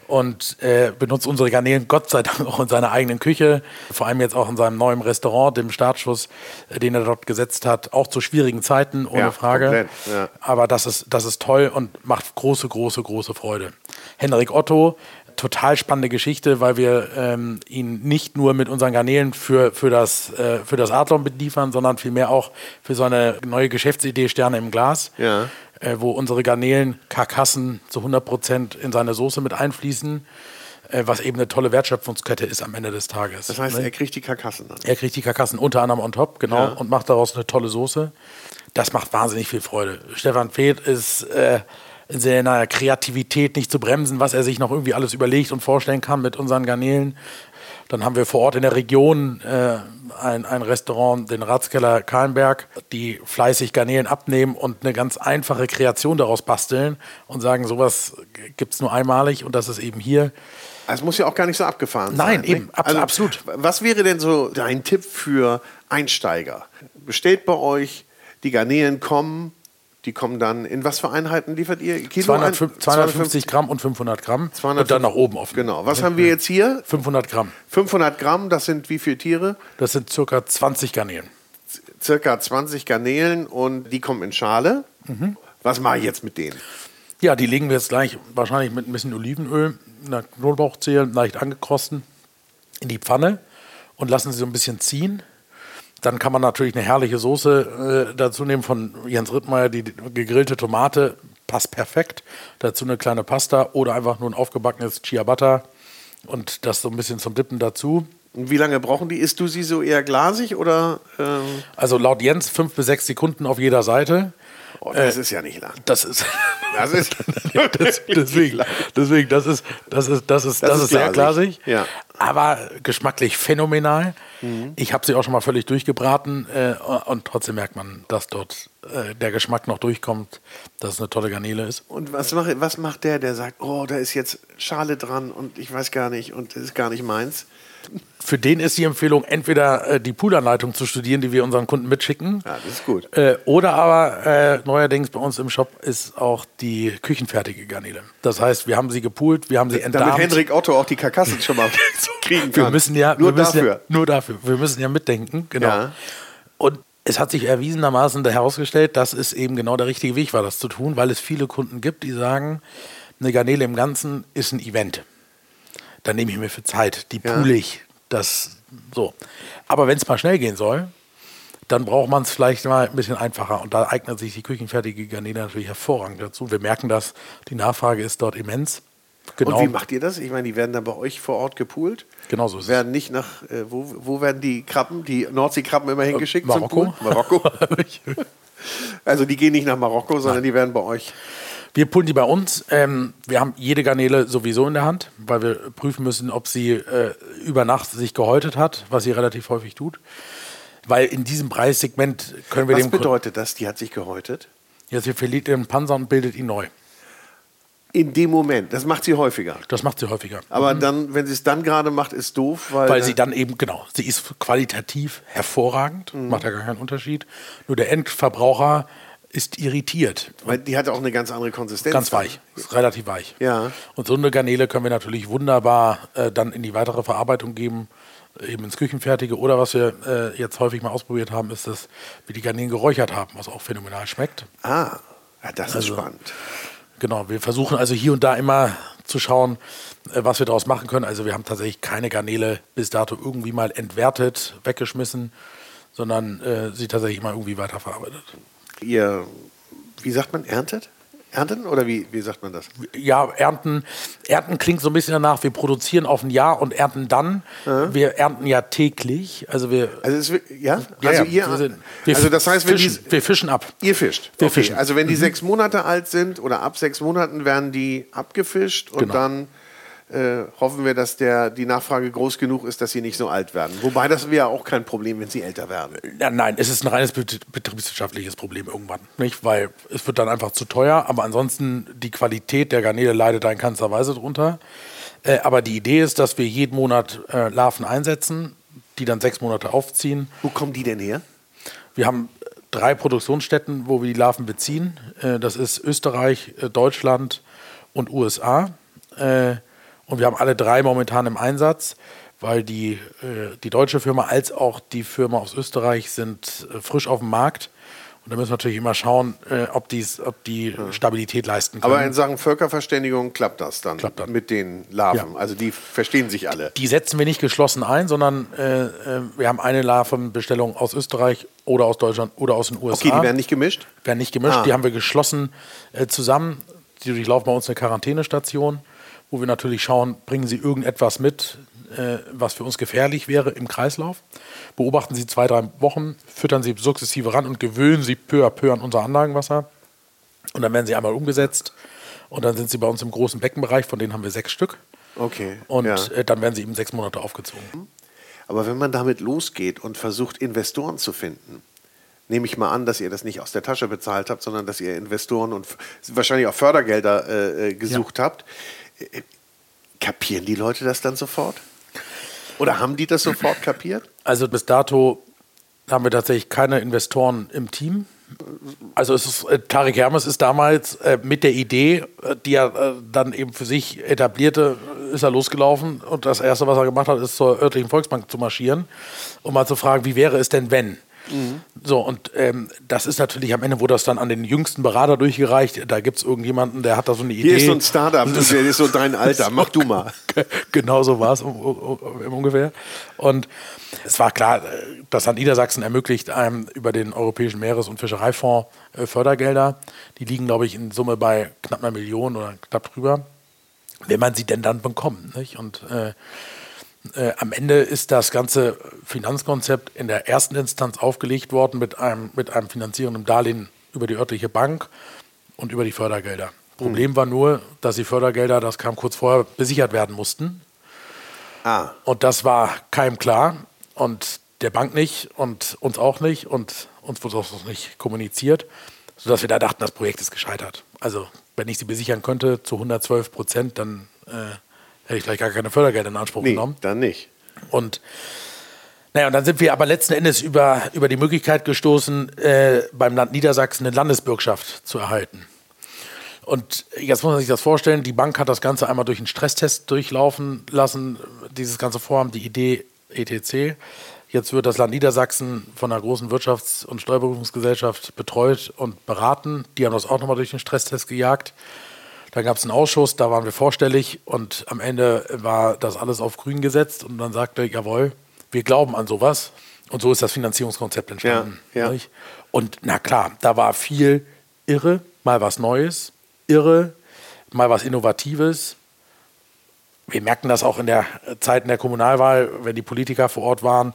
und äh, benutzt unsere Garnelen Gott sei Dank auch in seiner eigenen Küche, vor allem jetzt auch in seinem neuen Restaurant, dem Startschuss, äh, den er dort gesetzt hat, auch zu schwierigen Zeiten, ohne Ja, Frage. komplett, ja. Aber das ist, das ist toll und macht große, große, große Freude. Henrik Otto, total spannende Geschichte, weil wir ähm, ihn nicht nur mit unseren Garnelen für, für das, äh, für das Adlon beliefern, sondern vielmehr auch für seine neue Geschäftsidee Sterne im Glas, Ja. Äh, wo unsere Garnelen, Karkassen zu 100 Prozent in seine Soße mit einfließen, äh, was eben eine tolle Wertschöpfungskette ist am Ende des Tages. das heißt, ne? er kriegt die Karkassen dann. Er kriegt die Karkassen unter anderem on top, genau, Ja. und macht daraus eine tolle Soße. Das macht wahnsinnig viel Freude. Stefan Feeth ist äh, in seiner Kreativität nicht zu bremsen, was er sich noch irgendwie alles überlegt und vorstellen kann mit unseren Garnelen. Dann haben wir vor Ort in der Region äh, ein, ein Restaurant, den Ratskeller Kahlenberg, die fleißig Garnelen abnehmen und eine ganz einfache Kreation daraus basteln und sagen, sowas gibt es nur einmalig und das ist eben hier. Es muss ja auch gar nicht so abgefahren Nein, sein. eben, ne? abs- absolut. Was wäre denn so dein Tipp für Einsteiger? Bestellt bei euch, die Garnelen kommen, die kommen dann, in was für Einheiten liefert ihr? Kilo 250, ein- 250 Gramm und 500 Gramm und dann nach oben offen. Genau. Was haben wir jetzt hier? 500 Gramm. 500 Gramm, das sind wie viele Tiere? Das sind circa 20 Garnelen. Circa 20 Garnelen und die kommen in Schale. Mhm. Was mache ich jetzt mit denen? Ja, die legen wir jetzt gleich wahrscheinlich mit ein bisschen Olivenöl, einer Knoblauchzehe, leicht angekrosten, in die Pfanne und lassen sie so ein bisschen ziehen. Dann kann man natürlich eine herrliche Soße äh, dazu nehmen von Jens Rittmeier, die gegrillte Tomate, passt perfekt. Dazu eine kleine Pasta oder einfach nur ein aufgebackenes Ciabatta und das so ein bisschen zum Dippen dazu. Und wie lange brauchen die? Isst du sie so eher glasig oder? Ähm, Also laut Jens fünf bis sechs Sekunden auf jeder Seite. Oh, das Äh, ist ja nicht lang. Das ist. Das ist das, deswegen, deswegen, das ist, das ist, das ist, das, Das ist, sehr glasig. Ja. aber geschmacklich phänomenal. Mhm. Ich habe sie auch schon mal völlig durchgebraten äh, und trotzdem merkt man, dass dort äh, der Geschmack noch durchkommt, dass es eine tolle Garnele ist. Und was, mach, was macht der, der sagt, oh, da ist jetzt Schale dran und ich weiß gar nicht und das ist gar nicht meins? Für den ist die Empfehlung, entweder äh, die Poolanleitung zu studieren, die wir unseren Kunden mitschicken. Ja, das ist gut. Äh, oder aber äh, neuerdings bei uns im Shop ist auch die küchenfertige Garnele. Das heißt, wir haben sie gepoolt, wir haben sie entdarmt. Damit Hendrik Otto auch die Karkassen schon mal kriegen kann. Wir müssen ja, nur müssen dafür. Ja, nur dafür. Wir müssen ja mitdenken, genau. Ja. Und es hat sich erwiesenermaßen herausgestellt, dass es eben genau der richtige Weg war, das zu tun, weil es viele Kunden gibt, die sagen, eine Garnele im Ganzen ist ein Event. Da nehme ich mir für Zeit, die Ja. poole ich, das so. Aber wenn es mal schnell gehen soll, dann braucht man es vielleicht mal ein bisschen einfacher. Und da eignet sich die küchenfertige Garnele natürlich hervorragend dazu. Wir merken das, die Nachfrage ist dort immens. Genau, Und wie macht ihr das? Ich meine, die werden dann bei euch vor Ort gepoolt. genau so ist es. Werden nicht nach, äh, wo, wo werden die Krabben, die Nordseekrabben immer hingeschickt? zum Marokko. Marokko. also die gehen nicht nach Marokko, sondern die werden bei euch. Wir pullen die bei uns. Ähm, wir haben jede Garnele sowieso in der Hand, weil wir prüfen müssen, ob sie äh, über Nacht sich gehäutet hat, was sie relativ häufig tut. Weil in diesem Preissegment können wir Was dem Kunden- bedeutet das? Die hat sich gehäutet? Ja, sie verliert den Panzer und bildet ihn neu. In dem Moment. Das macht sie häufiger. Das macht sie häufiger. Aber dann, wenn sie es dann gerade macht, ist doof, weil, Weil sie dann eben, genau, sie ist qualitativ hervorragend, Mhm. macht ja gar keinen Unterschied. Nur der Endverbraucher ist irritiert. weil die hat auch eine ganz andere Konsistenz. Ganz weich, ist relativ weich. Ja. Und so eine Garnele können wir natürlich wunderbar äh, dann in die weitere Verarbeitung geben, eben ins Küchenfertige. Oder was wir äh, jetzt häufig mal ausprobiert haben, ist, dass wir die Garnelen geräuchert haben, was auch phänomenal schmeckt. Ah, ja, das ist Also- spannend. Genau, wir versuchen also hier und da immer zu schauen, äh, was wir daraus machen können. Also wir haben tatsächlich keine Garnele bis dato irgendwie mal entwertet, weggeschmissen, sondern äh, sie tatsächlich mal irgendwie weiterverarbeitet. Ihr, wie sagt man, erntet? Ernten oder wie, wie sagt man das? Ja, ernten, ernten klingt so ein bisschen danach, wir produzieren auf ein Jahr und ernten dann. Wir ernten ja täglich. Also wir, Also, es, ja? ja, also, ja, ihr, wir, also das heißt, fischen, die, wir fischen ab. ihr fischt. Wir okay. fischen. Mhm. Also wenn die sechs Monate alt sind oder ab sechs Monaten werden die abgefischt und Genau. dann äh, hoffen wir, dass der, die Nachfrage groß genug ist, dass sie nicht so alt werden. Wobei das wäre auch kein Problem, wenn sie älter werden. Ja, nein, es ist ein reines bet- betriebswirtschaftliches Problem irgendwann. Nicht? Weil es wird dann einfach zu teuer, aber ansonsten die Qualität der Garnele leidet da in keinster Weise drunter. Äh, aber die Idee ist, dass wir jeden Monat äh, Larven einsetzen, die dann sechs Monate aufziehen. Wo kommen die denn her? Wir haben drei Produktionsstätten, wo wir die Larven beziehen. Äh, Das ist Österreich, äh, Deutschland und USA. Und wir haben alle drei momentan im Einsatz, weil die, äh, die deutsche Firma als auch die Firma aus Österreich sind äh, frisch auf dem Markt. Und da müssen wir natürlich immer schauen, äh, ob, dies, ob die Stabilität leisten können. Aber in Sachen Völkerverständigung klappt das dann, Klappt dann. mit den Larven. Ja. Also die verstehen sich alle. Die setzen wir nicht geschlossen ein, sondern äh, äh, wir haben eine Larvenbestellung aus Österreich oder aus Deutschland oder aus den USA. Okay, die werden nicht gemischt? werden nicht gemischt. Ah. Die haben wir geschlossen äh, zusammen. Die durchlaufen bei uns eine Quarantänestation, wo wir natürlich schauen, bringen sie irgendetwas mit, äh, was für uns gefährlich wäre im Kreislauf. Beobachten sie zwei, drei Wochen, füttern sie sukzessive ran und gewöhnen sie peu à peu an unser Anlagenwasser. Und dann werden sie einmal umgesetzt. Und dann sind sie bei uns im großen Beckenbereich, von denen haben wir sechs Stück. Okay. Und ja. äh, dann werden sie eben sechs Monate aufgezogen. Aber wenn man damit losgeht und versucht, Investoren zu finden, nehme ich mal an, dass ihr das nicht aus der Tasche bezahlt habt, sondern dass ihr Investoren und wahrscheinlich auch Fördergelder äh, äh, gesucht habt, äh, kapieren die Leute das dann sofort? Oder haben die das sofort kapiert? Also bis dato haben wir tatsächlich keine Investoren im Team. Also es ist, äh, Tarek Hermes ist damals äh, mit der Idee, äh, die er äh, dann eben für sich etablierte, ist er losgelaufen und das Erste, was er gemacht hat, ist zur örtlichen Volksbank zu marschieren, um mal zu fragen, wie wäre es denn, wenn? So, und ähm, das ist natürlich am Ende, wurde das dann an den jüngsten Berater durchgereicht. Da gibt es irgendjemanden, der hat da so eine Idee. Hier ist so ein Startup, der ist so dein Alter, mach du mal. genau so war es um, um, um, ungefähr. Und es war klar, äh, das Land Niedersachsen ermöglicht einem über den Europäischen Meeres- und Fischereifonds äh, Fördergelder. Die liegen, glaube ich, in Summe bei knapp einer Million oder knapp drüber. Wenn man sie denn dann bekommt. Nicht? Und äh, äh, am Ende ist das ganze Finanzkonzept in der ersten Instanz aufgelegt worden mit einem, mit einem finanzierenden Darlehen über die örtliche Bank und über die Fördergelder. Problem war nur, dass die Fördergelder, das kam kurz vorher, besichert werden mussten. Ah. Und das war keinem klar und der Bank nicht und uns auch nicht und uns wurde auch nicht kommuniziert, sodass wir da dachten, das Projekt ist gescheitert. Also wenn ich sie besichern könnte zu 112 Prozent, dann äh, hätte ich gleich gar keine Fördergelder in Anspruch Nee, genommen. dann nicht. Und naja, und dann sind wir aber letzten Endes über, über die Möglichkeit gestoßen, äh, beim Land Niedersachsen eine Landesbürgschaft zu erhalten. Und jetzt muss man sich das vorstellen, die Bank hat das Ganze einmal durch einen Stresstest durchlaufen lassen, dieses ganze Vorhaben, die Idee ETC. Jetzt wird das Land Niedersachsen von einer großen Wirtschafts- und Steuerprüfungsgesellschaft betreut und beraten. Die haben das auch nochmal durch den Stresstest gejagt. Da gab es einen Ausschuss, da waren wir vorstellig und am Ende war das alles auf grün gesetzt und dann sagte, jawohl, wir glauben an sowas. Und so ist das Finanzierungskonzept entstanden. Ja, ja. Und na klar, da war viel irre, mal was Neues, irre, mal was Innovatives. Wir merkten das auch in der Zeit in der Kommunalwahl, wenn die Politiker vor Ort waren.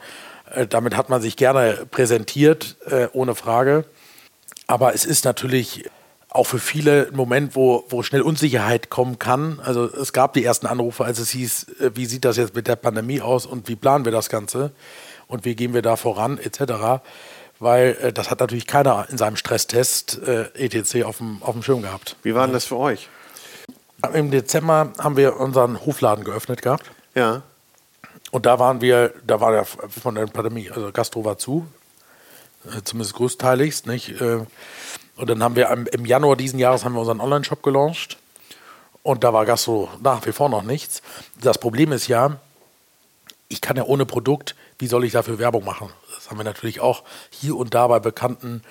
Äh, Damit hat man sich gerne präsentiert, äh, ohne Frage. Aber es ist natürlich auch für viele ein Moment, wo, wo schnell Unsicherheit kommen kann. Also es gab die ersten Anrufe, als es hieß, äh, wie sieht das jetzt mit der Pandemie aus und wie planen wir das Ganze und wie gehen wir da voran etc. Weil äh, das hat natürlich keiner in seinem Stresstest äh, ETC auf dem, auf dem Schirm gehabt. Wie war denn das für euch? Im Dezember haben wir unseren Hofladen geöffnet gehabt. Ja. Und da waren wir, da war der von der Pandemie, also Gastro war zu, äh, zumindest größteiligst, nicht? Und dann haben wir im Januar diesen Jahres haben wir unseren Online-Shop gelauncht. Und da war Gastro nach wie vor noch nichts. Das Problem ist ja, ich kann ja ohne Produkt, wie soll ich dafür Werbung machen? Das haben wir natürlich auch hier und da bei bekannten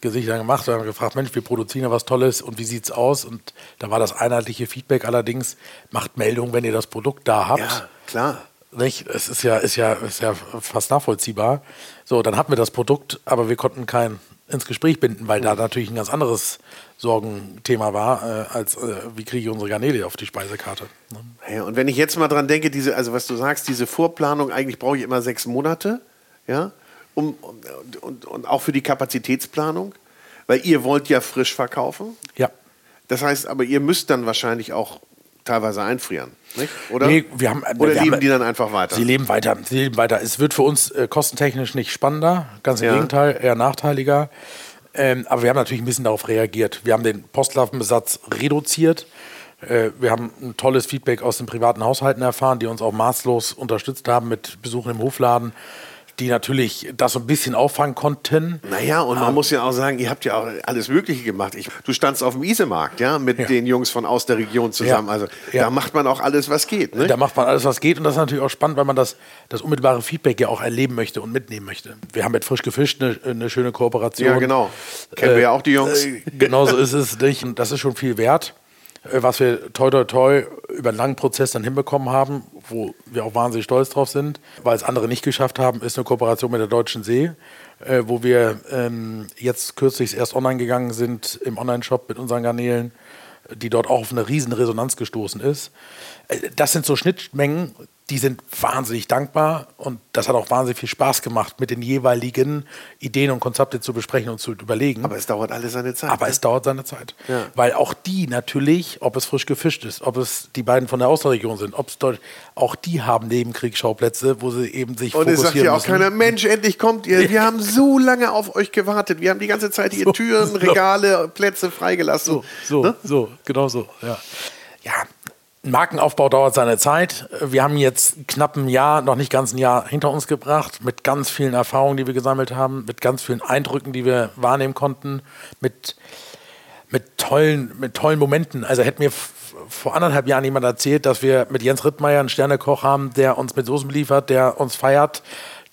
Gesichtern gemacht. Wir haben gefragt, Mensch, wir produzieren ja was Tolles und wie sieht's aus? Und da war das einheitliche Feedback allerdings, macht Meldung, wenn ihr das Produkt da habt. Ja, klar. Nicht? Es ist ja, ist, ja, ist ja fast nachvollziehbar. So, dann hatten wir das Produkt, aber wir konnten kein ins Gespräch binden, weil da natürlich ein ganz anderes Sorgenthema war, äh, als äh, wie kriege ich unsere Garnele auf die Speisekarte. Ne? Ja, und wenn ich jetzt mal dran denke, diese, also was du sagst, diese Vorplanung, eigentlich brauche ich immer sechs Monate, ja, um, um, und, und auch für die Kapazitätsplanung, weil ihr wollt ja frisch verkaufen. Ja. Das heißt, aber ihr müsst dann wahrscheinlich auch teilweise einfrieren, nicht? Oder? Nee, wir haben, Oder wir leben haben, die dann einfach weiter? Sie leben weiter. Sie leben weiter. Es wird für uns äh, kostentechnisch nicht spannender, ganz im Ja. Gegenteil, eher nachteiliger. Ähm, aber wir haben natürlich ein bisschen darauf reagiert. Wir haben den Postwaffenbesatz reduziert. Äh, wir haben ein tolles Feedback aus den privaten Haushalten erfahren, die uns auch maßlos unterstützt haben mit Besuchen im Hofladen, die natürlich das so ein bisschen auffangen konnten. Naja, und man muss ja auch sagen, ihr habt ja auch alles Mögliche gemacht. Ich, du standst auf dem Isemarkt, ja, mit Ja. den Jungs von aus der Region zusammen. Ja. Also Ja. da macht man auch alles, was geht. Ne? Da macht man alles, was geht. Und das ist natürlich auch spannend, weil man das, das unmittelbare Feedback ja auch erleben möchte und mitnehmen möchte. Wir haben mit Frisch gefischt eine, eine schöne Kooperation. Ja, genau. Kennen wir ja auch die Jungs. Äh, genau so ist es nicht. Und das ist schon viel wert, äh, was wir toi toi toi über einen langen Prozess dann hinbekommen haben, wo wir auch wahnsinnig stolz drauf sind, weil es andere nicht geschafft haben, ist eine Kooperation mit der Deutschen See, äh, wo wir ähm, jetzt kürzlich erst online gegangen sind im Online-Shop mit unseren Garnelen, die dort auch auf eine riesen Resonanz gestoßen ist. Äh, Das sind so Schnittmengen, die sind wahnsinnig dankbar und das hat auch wahnsinnig viel Spaß gemacht, mit den jeweiligen Ideen und Konzepte zu besprechen und zu überlegen. Aber es dauert alles seine Zeit. Aber ne? es dauert seine Zeit. Ja. Weil auch die natürlich, ob es frisch gefischt ist, ob es die beiden von der Außenregion sind, ob es dort, auch die haben Nebenkriegsschauplätze, wo sie eben sich Und es fokussieren sagt ja auch müssen. keiner, Mensch, endlich kommt ihr. Wir haben so lange auf euch gewartet. Wir haben die ganze Zeit hier So, Türen, so. Regale, Plätze freigelassen. So, so, Ne? so, genau so, ja. Ja, Markenaufbau dauert seine Zeit. Wir haben jetzt knapp ein Jahr, noch nicht ganz ein Jahr hinter uns gebracht, mit ganz vielen Erfahrungen, die wir gesammelt haben, mit ganz vielen Eindrücken, die wir wahrnehmen konnten, mit, mit, tollen, mit tollen Momenten. Also hätte mir vor anderthalb Jahren jemand erzählt, dass wir mit Jens Rittmeier einen Sternekoch haben, der uns mit Soßen beliefert, der uns feiert,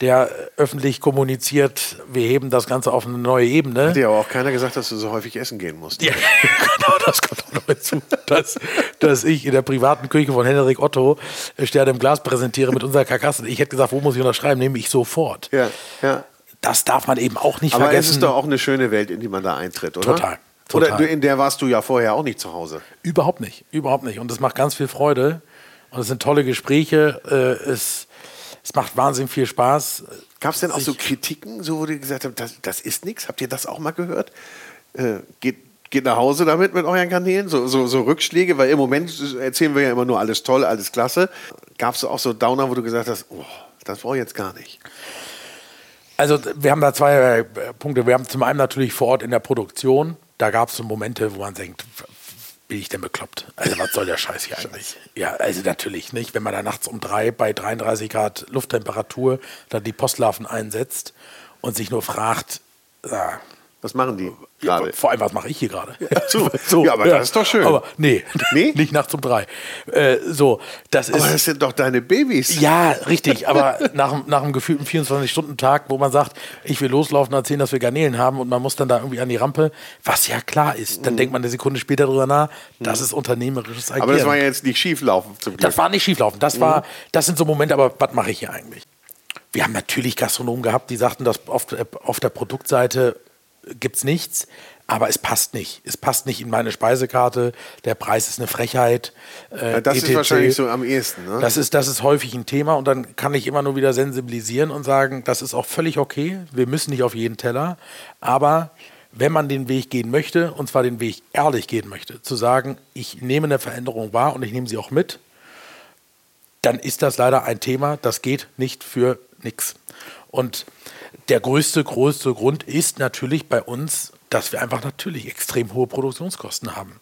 der öffentlich kommuniziert, wir heben das Ganze auf eine neue Ebene. Hat dir aber auch keiner gesagt, dass du so häufig essen gehen musst. Ja, genau, das kommt auch noch hinzu, dass, dass ich in der privaten Küche von Henrik Otto äh, Sterne im Glas präsentiere mit unserer Karkasse. Ich hätte gesagt, wo muss ich unterschreiben? Nehme ich sofort. Ja, ja. Das darf man eben auch nicht Aber vergessen. es ist doch auch eine schöne Welt, in die man da eintritt, oder? Total, Oder total. du, in der warst du ja vorher auch nicht zu Hause. Überhaupt nicht, überhaupt nicht. Und es macht ganz viel Freude. Und es sind tolle Gespräche. Äh, es, es macht wahnsinnig viel Spaß. Gab es denn auch so Kritiken, so wo du gesagt hast, das, das ist nichts? Habt ihr das auch mal gehört? Äh, geht, geht nach Hause damit mit euren Garnelen? So, so, so Rückschläge, weil im Moment erzählen wir ja immer nur alles toll, alles klasse. Gab es auch so Downer, wo du gesagt hast, oh, das brauche ich jetzt gar nicht? Also wir haben da zwei äh, Punkte. Wir haben zum einen natürlich vor Ort in der Produktion, da gab es so Momente, wo man denkt, bin ich denn bekloppt? Also was soll der Scheiß hier eigentlich? Ja, also natürlich nicht, wenn man da nachts um drei bei 33 Grad Lufttemperatur dann die Postlarven einsetzt und sich nur fragt, ja, was machen die gerade? Vor allem, was mache ich hier gerade? Ja, so, ja, aber ja. das ist doch schön. Aber nee, nee? nicht nachts um drei. Äh, so, das aber ist, das sind doch deine Babys. Ja, richtig. Aber nach, nach einem gefühlten 24-Stunden-Tag, wo man sagt, ich will loslaufen und erzählen, dass wir Garnelen haben und man muss dann da irgendwie an die Rampe, was ja klar ist. Dann mhm. denkt man eine Sekunde später drüber nach, das mhm. ist unternehmerisches Agieren. Aber das war ja jetzt nicht schieflaufen zum Glück. Das war nicht schieflaufen. Das, mhm. war, das sind so Momente, aber was mache ich hier eigentlich? Wir haben natürlich Gastronomen gehabt, die sagten, dass auf, auf der Produktseite gibt es nichts, aber es passt nicht. Es passt nicht in meine Speisekarte. Der Preis ist eine Frechheit. Äh, ja, das etc. ist wahrscheinlich so am ehesten. Ne? Das, ist, das ist häufig ein Thema und dann kann ich immer nur wieder sensibilisieren und sagen, das ist auch völlig okay. Wir müssen nicht auf jeden Teller, aber wenn man den Weg gehen möchte, und zwar den Weg ehrlich gehen möchte, zu sagen, ich nehme eine Veränderung wahr und ich nehme sie auch mit, dann ist das leider ein Thema, das geht nicht für nichts. Und der größte, größte Grund ist natürlich bei uns, dass wir einfach natürlich extrem hohe Produktionskosten haben.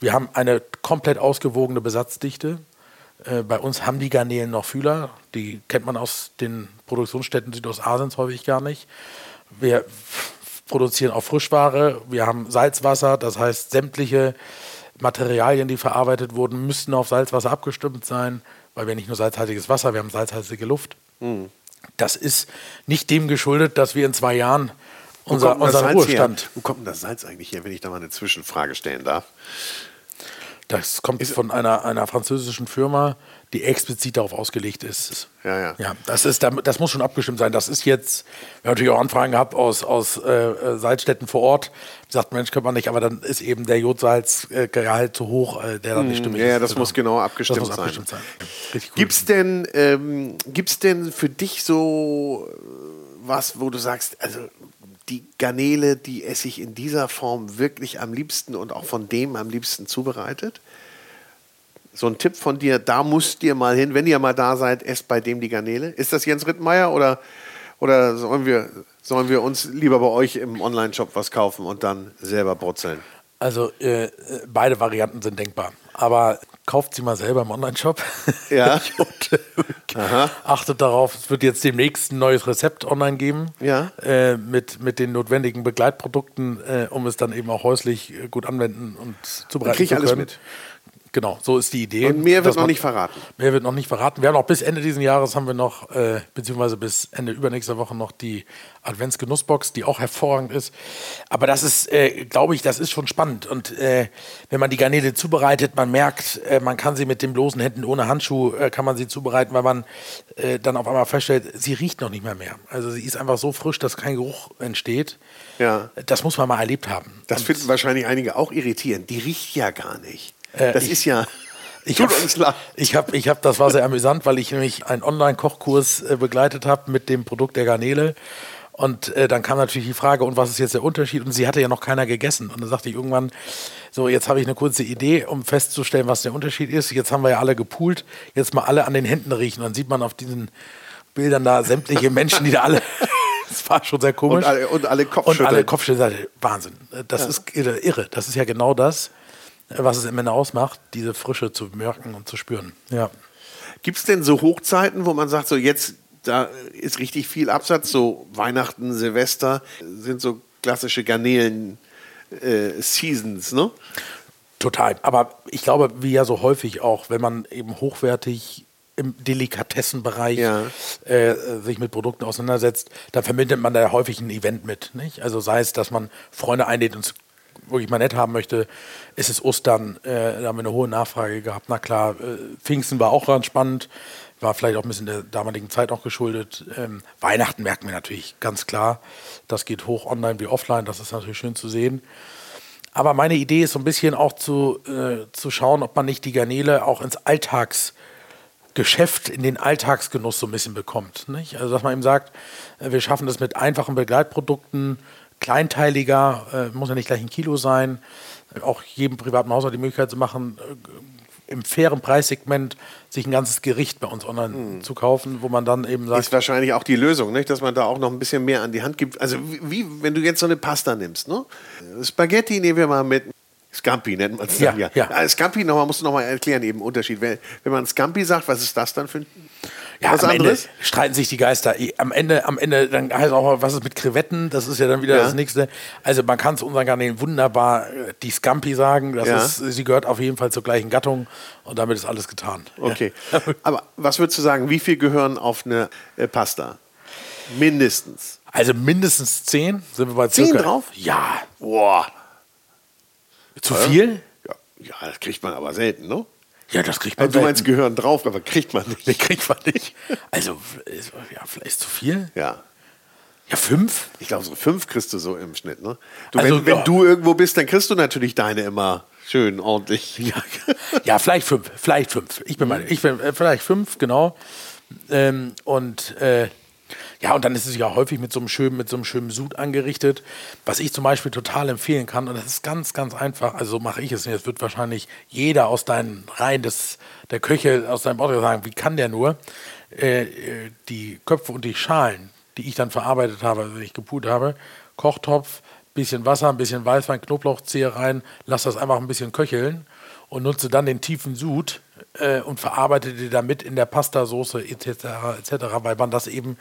Wir haben eine komplett ausgewogene Besatzdichte. Äh, bei uns haben die Garnelen noch Fühler. Die kennt man aus den Produktionsstätten Südostasiens häufig gar nicht. Wir produzieren auch Frischware. Wir haben Salzwasser. Das heißt, sämtliche Materialien, die verarbeitet wurden, müssten auf Salzwasser abgestimmt sein, weil wir nicht nur salzhaltiges Wasser, wir haben salzhaltige Luft. Mhm. Das ist nicht dem geschuldet, dass wir in zwei Jahren unser, unseren Ruhestand. Her? Wo kommt denn das Salz eigentlich her, wenn ich da mal eine Zwischenfrage stellen darf? Das kommt ist von einer, einer französischen Firma, die explizit darauf ausgelegt ist. Ja, ja. ja das, ist, das muss schon abgestimmt sein. Das ist jetzt, wir haben natürlich auch Anfragen gehabt aus, aus äh, Salzstätten vor Ort. Sagt, Mensch, könnte man nicht, aber dann ist eben der Jodsalzgehalt zu hoch, äh, der dann nicht hm, stimmig ja, ist. Ja, das genau. muss genau abgestimmt muss sein. Abgestimmt sein. Cool. Gibt es denn, ähm, denn für dich so was, wo du sagst, also die Garnele, die esse ich in dieser Form wirklich am liebsten und auch von dem am liebsten zubereitet? So ein Tipp von dir, da musst ihr mal hin, wenn ihr mal da seid, esst bei dem die Garnele. Ist das Jens Rittmeier oder, oder sollen, wir, sollen wir uns lieber bei euch im Online-Shop was kaufen und dann selber brutzeln? Also äh, beide Varianten sind denkbar. Aber kauft sie mal selber im Online-Shop. Ja. und, äh, achtet darauf, es wird jetzt demnächst ein neues Rezept online geben. Ja. Äh, mit, mit den notwendigen Begleitprodukten, äh, um es dann eben auch häuslich gut anwenden und zubereiten Krieg zu können. Alles mit. Genau, so ist die Idee. Und mehr wird noch nicht verraten. Mehr wird noch nicht verraten. Wir haben noch bis Ende dieses Jahres haben wir noch, äh, beziehungsweise bis Ende übernächster Woche noch die Adventsgenussbox, die auch hervorragend ist. Aber das ist, äh, glaube ich, das ist schon spannend. Und äh, wenn man die Garnele zubereitet, man merkt, äh, man kann sie mit den bloßen Händen ohne Handschuh, äh, kann man sie zubereiten, weil man äh, dann auf einmal feststellt, sie riecht noch nicht mehr mehr. Also sie ist einfach so frisch, dass kein Geruch entsteht. Ja. Das muss man mal erlebt haben. Das Und finden wahrscheinlich einige auch irritierend. Die riecht ja gar nicht. Äh, das ich, ist ja. Ich Tut hab, uns leid. Ich habe, ich hab, das war sehr amüsant, weil ich nämlich einen Online-Kochkurs äh, begleitet habe mit dem Produkt der Garnele. Und äh, dann kam natürlich die Frage, und was ist jetzt der Unterschied? Und sie hatte ja noch keiner gegessen. Und dann sagte ich irgendwann, so, jetzt habe ich eine kurze Idee, um festzustellen, was der Unterschied ist. Jetzt haben wir ja alle gepoolt, jetzt mal alle an den Händen riechen. Und dann sieht man auf diesen Bildern da sämtliche Menschen, die da alle. das war schon sehr komisch. Und alle, und alle Kopfschütteln. Und alle Kopfschütteln. Wahnsinn. Das ja. ist irre. Das ist ja genau das was es am Ende ausmacht, diese Frische zu merken und zu spüren. Ja. Gibt es denn so Hochzeiten, wo man sagt, so jetzt, da ist richtig viel Absatz, so Weihnachten, Silvester, sind so klassische Garnelen-Seasons, äh, ne? Total. Aber ich glaube, wie ja so häufig auch, wenn man eben hochwertig im Delikatessenbereich ja. äh, sich mit Produkten auseinandersetzt, dann verbindet man da häufig ein Event mit. Nicht? Also sei es, dass man Freunde einlädt und wirklich mal nett haben möchte, ist es Ostern. Äh, da haben wir eine hohe Nachfrage gehabt. Na klar, äh, Pfingsten war auch ganz spannend, war vielleicht auch ein bisschen der damaligen Zeit auch geschuldet. Ähm, Weihnachten merken wir natürlich ganz klar. Das geht hoch online wie offline. Das ist natürlich schön zu sehen. Aber meine Idee ist so ein bisschen auch zu, äh, zu schauen, ob man nicht die Garnele auch ins Alltagsgeschäft, in den Alltagsgenuss so ein bisschen bekommt. Nicht? Also dass man eben sagt, äh, wir schaffen das mit einfachen Begleitprodukten, kleinteiliger, äh, muss ja nicht gleich ein Kilo sein. Auch jedem privaten Haushalt die Möglichkeit zu machen, äh, im fairen Preissegment sich ein ganzes Gericht bei uns online Hm. zu kaufen, wo man dann eben sagt, Ist wahrscheinlich auch die Lösung, nicht? dass man da auch noch ein bisschen mehr an die Hand gibt. Also wie, wie wenn du jetzt so eine Pasta nimmst, ne? Spaghetti nehmen wir mal mit Scampi, nennt man es dann ja. Ja, ja. Ah, Scampi, nochmal, musst du nochmal erklären, eben Unterschied. Wenn, wenn man Scampi sagt, was ist das dann für ein Ja, was am anderes? Ende streiten sich die Geister. Am Ende, am Ende, dann heißt auch mal, was ist mit Krevetten? Das ist ja dann wieder Ja. das nächste. Also man kann zu unseren Garnelen wunderbar äh, die Scampi sagen. Das Ja. ist, sie gehört auf jeden Fall zur gleichen Gattung und damit ist alles getan. Okay. Aber was würdest du sagen, wie viel gehören auf eine äh, Pasta? Mindestens. Also mindestens zehn sind wir bei Zehn circa. drauf? Ja. Boah. Zu viel? Ja, ja, das kriegt man aber selten, ne? Ja, das kriegt man Also, du meinst, gehören drauf, aber kriegt man nicht. Kriegt man nicht. Also, ja, vielleicht zu viel? Ja. Ja, fünf? Ich glaube, so fünf kriegst du so im Schnitt, ne? Du, Also, wenn, wenn ja. du irgendwo bist, dann kriegst du natürlich deine immer schön ordentlich. Ja, ja vielleicht fünf. Vielleicht fünf. Ich bin mal, ich bin äh, vielleicht fünf, genau. Ähm, und äh, ja, und dann ist es ja häufig mit so einem schönen, mit so einem schönen Sud angerichtet, was ich zum Beispiel total empfehlen kann. Und das ist ganz, ganz einfach. Also so mache ich es. Es wird wahrscheinlich jeder aus deinen Reihen des, der Köche aus deinem Podcast sagen, wie kann der nur? Äh, äh, die Köpfe und die Schalen, die ich dann verarbeitet habe, also ich gepult habe, Kochtopf, bisschen Wasser, ein bisschen Weißwein, Knoblauchzehe rein, lass das einfach ein bisschen köcheln und nutze dann den tiefen Sud äh, und verarbeite die damit in der Pastasoße etc. etc., weil man das eben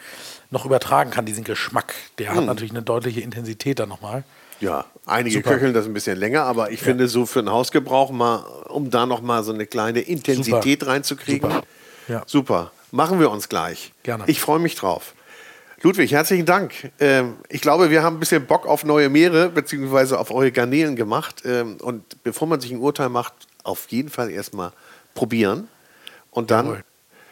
noch übertragen kann, diesen Geschmack. Der Hm. hat natürlich eine deutliche Intensität dann nochmal. Ja, einige Super. köcheln das ein bisschen länger, aber ich finde so für den Hausgebrauch mal, um da noch mal so eine kleine Intensität Super. reinzukriegen. Super. Ja. Super. Machen wir uns gleich. Gerne. Ich freue mich drauf. Ludwig, herzlichen Dank. Ähm, ich glaube, wir haben ein bisschen Bock auf neue Meere beziehungsweise auf eure Garnelen gemacht. Ähm, und bevor man sich ein Urteil macht, auf jeden Fall erstmal probieren und dann Jawohl.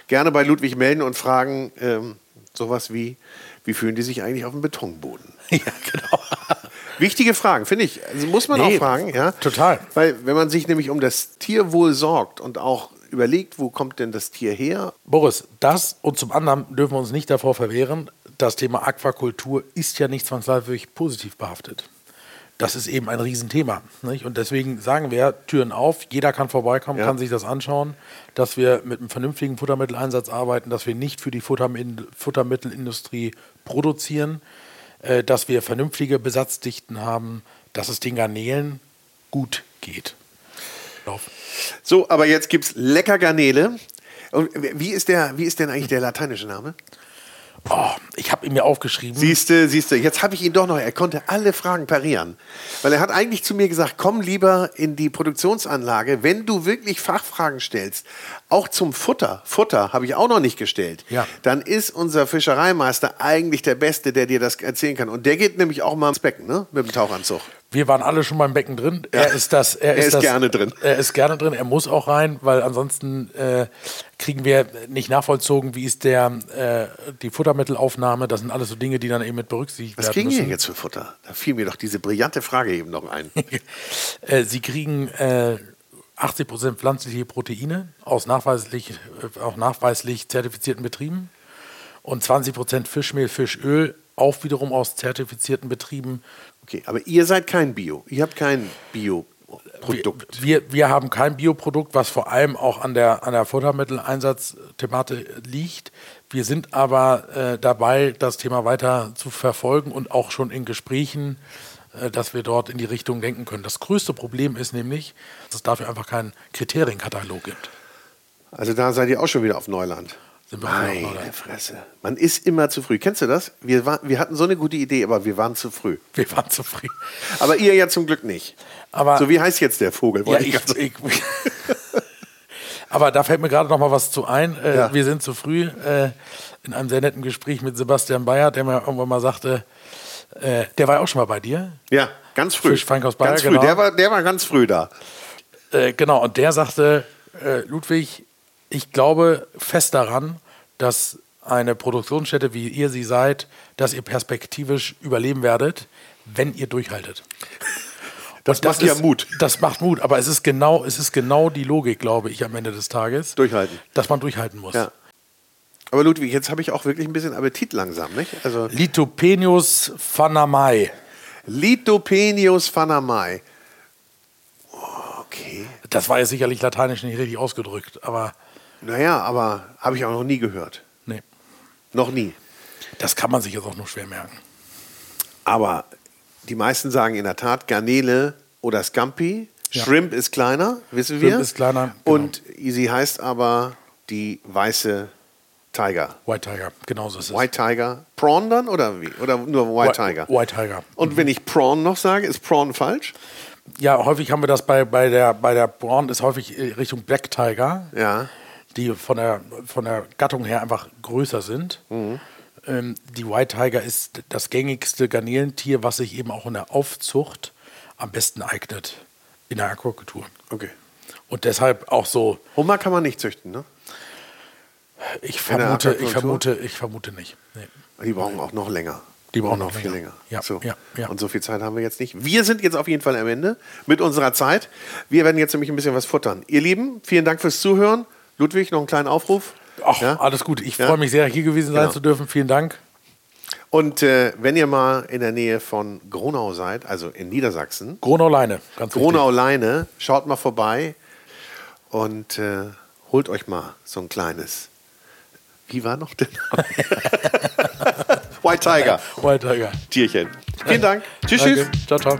gerne bei Ludwig melden und fragen ähm, sowas wie, wie fühlen die sich eigentlich auf dem Betonboden? ja, genau. Wichtige Fragen, finde ich. Also muss man Nee, auch fragen, ja. total. Weil wenn man sich nämlich um das Tierwohl sorgt und auch überlegt, wo kommt denn das Tier her? Boris, das und zum anderen dürfen wir uns nicht davor verwehren, das Thema Aquakultur ist ja nicht zwangsläufig positiv behaftet. Das ist eben ein Riesenthema. Nicht? Und deswegen sagen wir, Türen auf, jeder kann vorbeikommen, Ja. kann sich das anschauen, dass wir mit einem vernünftigen Futtermitteleinsatz arbeiten, dass wir nicht für die Futtermittelindustrie produzieren, äh, dass wir vernünftige Besatzdichten haben, dass es den Garnelen gut geht. Lauf. So, aber jetzt gibt es lecker Garnele. Und wie ist, der, wie ist denn eigentlich der lateinische Name? Oh, ich habe ihn mir aufgeschrieben. Siehste, siehste, jetzt habe ich ihn doch noch. Er konnte alle Fragen parieren. Weil er hat eigentlich zu mir gesagt, komm lieber in die Produktionsanlage, wenn du wirklich Fachfragen stellst, auch zum Futter. Futter habe ich auch noch nicht gestellt. Ja. Dann ist unser Fischereimeister eigentlich der Beste, der dir das erzählen kann. Und der geht nämlich auch mal ins Becken, ne? Mit dem Tauchanzug. Wir waren alle schon mal im Becken drin. Er ist das. Er, Er ist das, gerne drin. Er ist gerne drin. Er muss auch rein, weil ansonsten äh, kriegen wir nicht nachvollzogen, wie ist der äh, die Futtermittelaufnahme. Das sind alles so Dinge, die dann eben mit berücksichtigt Was werden kriegen die müssen. denn jetzt für Futter? Da fiel mir doch diese brillante Frage eben noch ein. Äh, Sie kriegen äh, 80 Prozent pflanzliche Proteine aus nachweislich, äh, auch nachweislich zertifizierten Betrieben und 20 Prozent Fischmehl, Fischöl, auch wiederum aus zertifizierten Betrieben. Okay, aber ihr seid kein Bio. Ihr habt kein Bio-Produkt. Wir, wir, wir haben kein Bioprodukt, was vor allem auch an der, an der Futtermitteleinsatzthematik liegt. Wir sind aber äh, dabei, das Thema weiter zu verfolgen und auch schon in Gesprächen, äh, dass wir dort in die Richtung denken können. Das größte Problem ist nämlich, dass es dafür einfach keinen Kriterienkatalog gibt. Also da seid ihr auch schon wieder auf Neuland. Meine. Fresse. Man ist immer zu früh. Kennst du das? Wir, war, wir hatten so eine gute Idee, aber wir waren zu früh. Wir waren zufrieden. Aber ihr ja zum Glück nicht. Aber so wie heißt jetzt der Vogel? Ja, ich, ganz- ich, aber da fällt mir gerade noch mal was zu ein. Äh, Ja. Wir sind zu früh äh, in einem sehr netten Gespräch mit Sebastian Bayer, der mir irgendwann mal sagte, äh, der war ja auch schon mal bei dir. ja, ganz früh. Fischfeinkhaus Bayer, ganz früh. genau. Der, war, der war ganz früh da. Äh, genau, und der sagte, äh, Ludwig, ich glaube fest daran, dass eine Produktionsstätte, wie ihr sie seid, dass ihr perspektivisch überleben werdet, wenn ihr durchhaltet. Das Und macht ja Mut. Das macht Mut, aber es ist genau, es ist genau die Logik, glaube ich, am Ende des Tages. Durchhalten. Dass man durchhalten muss. Ja. Aber Ludwig, jetzt habe ich auch wirklich ein bisschen Appetit langsam, nicht? Also Litopenius Fanamai. Litopenius fanamai. Okay. Das war ja sicherlich lateinisch nicht richtig ausgedrückt, aber Naja, aber habe ich auch noch nie gehört. nee. Noch nie. Das kann man sich jetzt auch nur schwer merken. Aber die meisten sagen in der Tat Garnele oder Scampi. Ja. Shrimp ist kleiner, wissen wir. Shrimp ist kleiner, genau. Und sie heißt aber die weiße Tiger. White Tiger, genauso ist es. White Tiger. Prawn dann oder wie? Oder nur White Whi- Tiger? White Tiger. Und wenn ich Prawn noch sage, ist Prawn falsch? Ja, häufig haben wir das bei, bei der bei der Braun ist häufig äh, Richtung Black Tiger, Ja. Die von der von der Gattung her einfach größer sind. Mhm. Ähm, die White Tiger ist das gängigste Garnelentier, was sich eben auch in der Aufzucht am besten eignet in der Aquakultur. Okay. Und deshalb auch so, Hummer kann man nicht züchten, ne? ich vermute, ich vermute, ich vermute nicht. Nee. Die brauchen auch noch länger. Die brauchen noch noch viel länger. länger. Ja, so. ja, ja. Und so viel Zeit haben wir jetzt nicht. Wir sind jetzt auf jeden Fall am Ende mit unserer Zeit. Wir werden jetzt nämlich ein bisschen was futtern. Ihr Lieben, vielen Dank fürs Zuhören. Ludwig, noch einen kleinen Aufruf. Ach, Ja? alles gut. Ich Ja? freue mich sehr, hier gewesen sein Genau. zu dürfen. Vielen Dank. Und äh, wenn ihr mal in der Nähe von Gronau seid, also in Niedersachsen, Gronau-Leine, ganz. Gronau-Leine, schaut mal vorbei und äh, holt euch mal so ein kleines. Wie war noch der Name? White Tiger, White Tiger. Tierchen. Vielen Dank. Tschüss, tschüss. Danke. Ciao, ciao.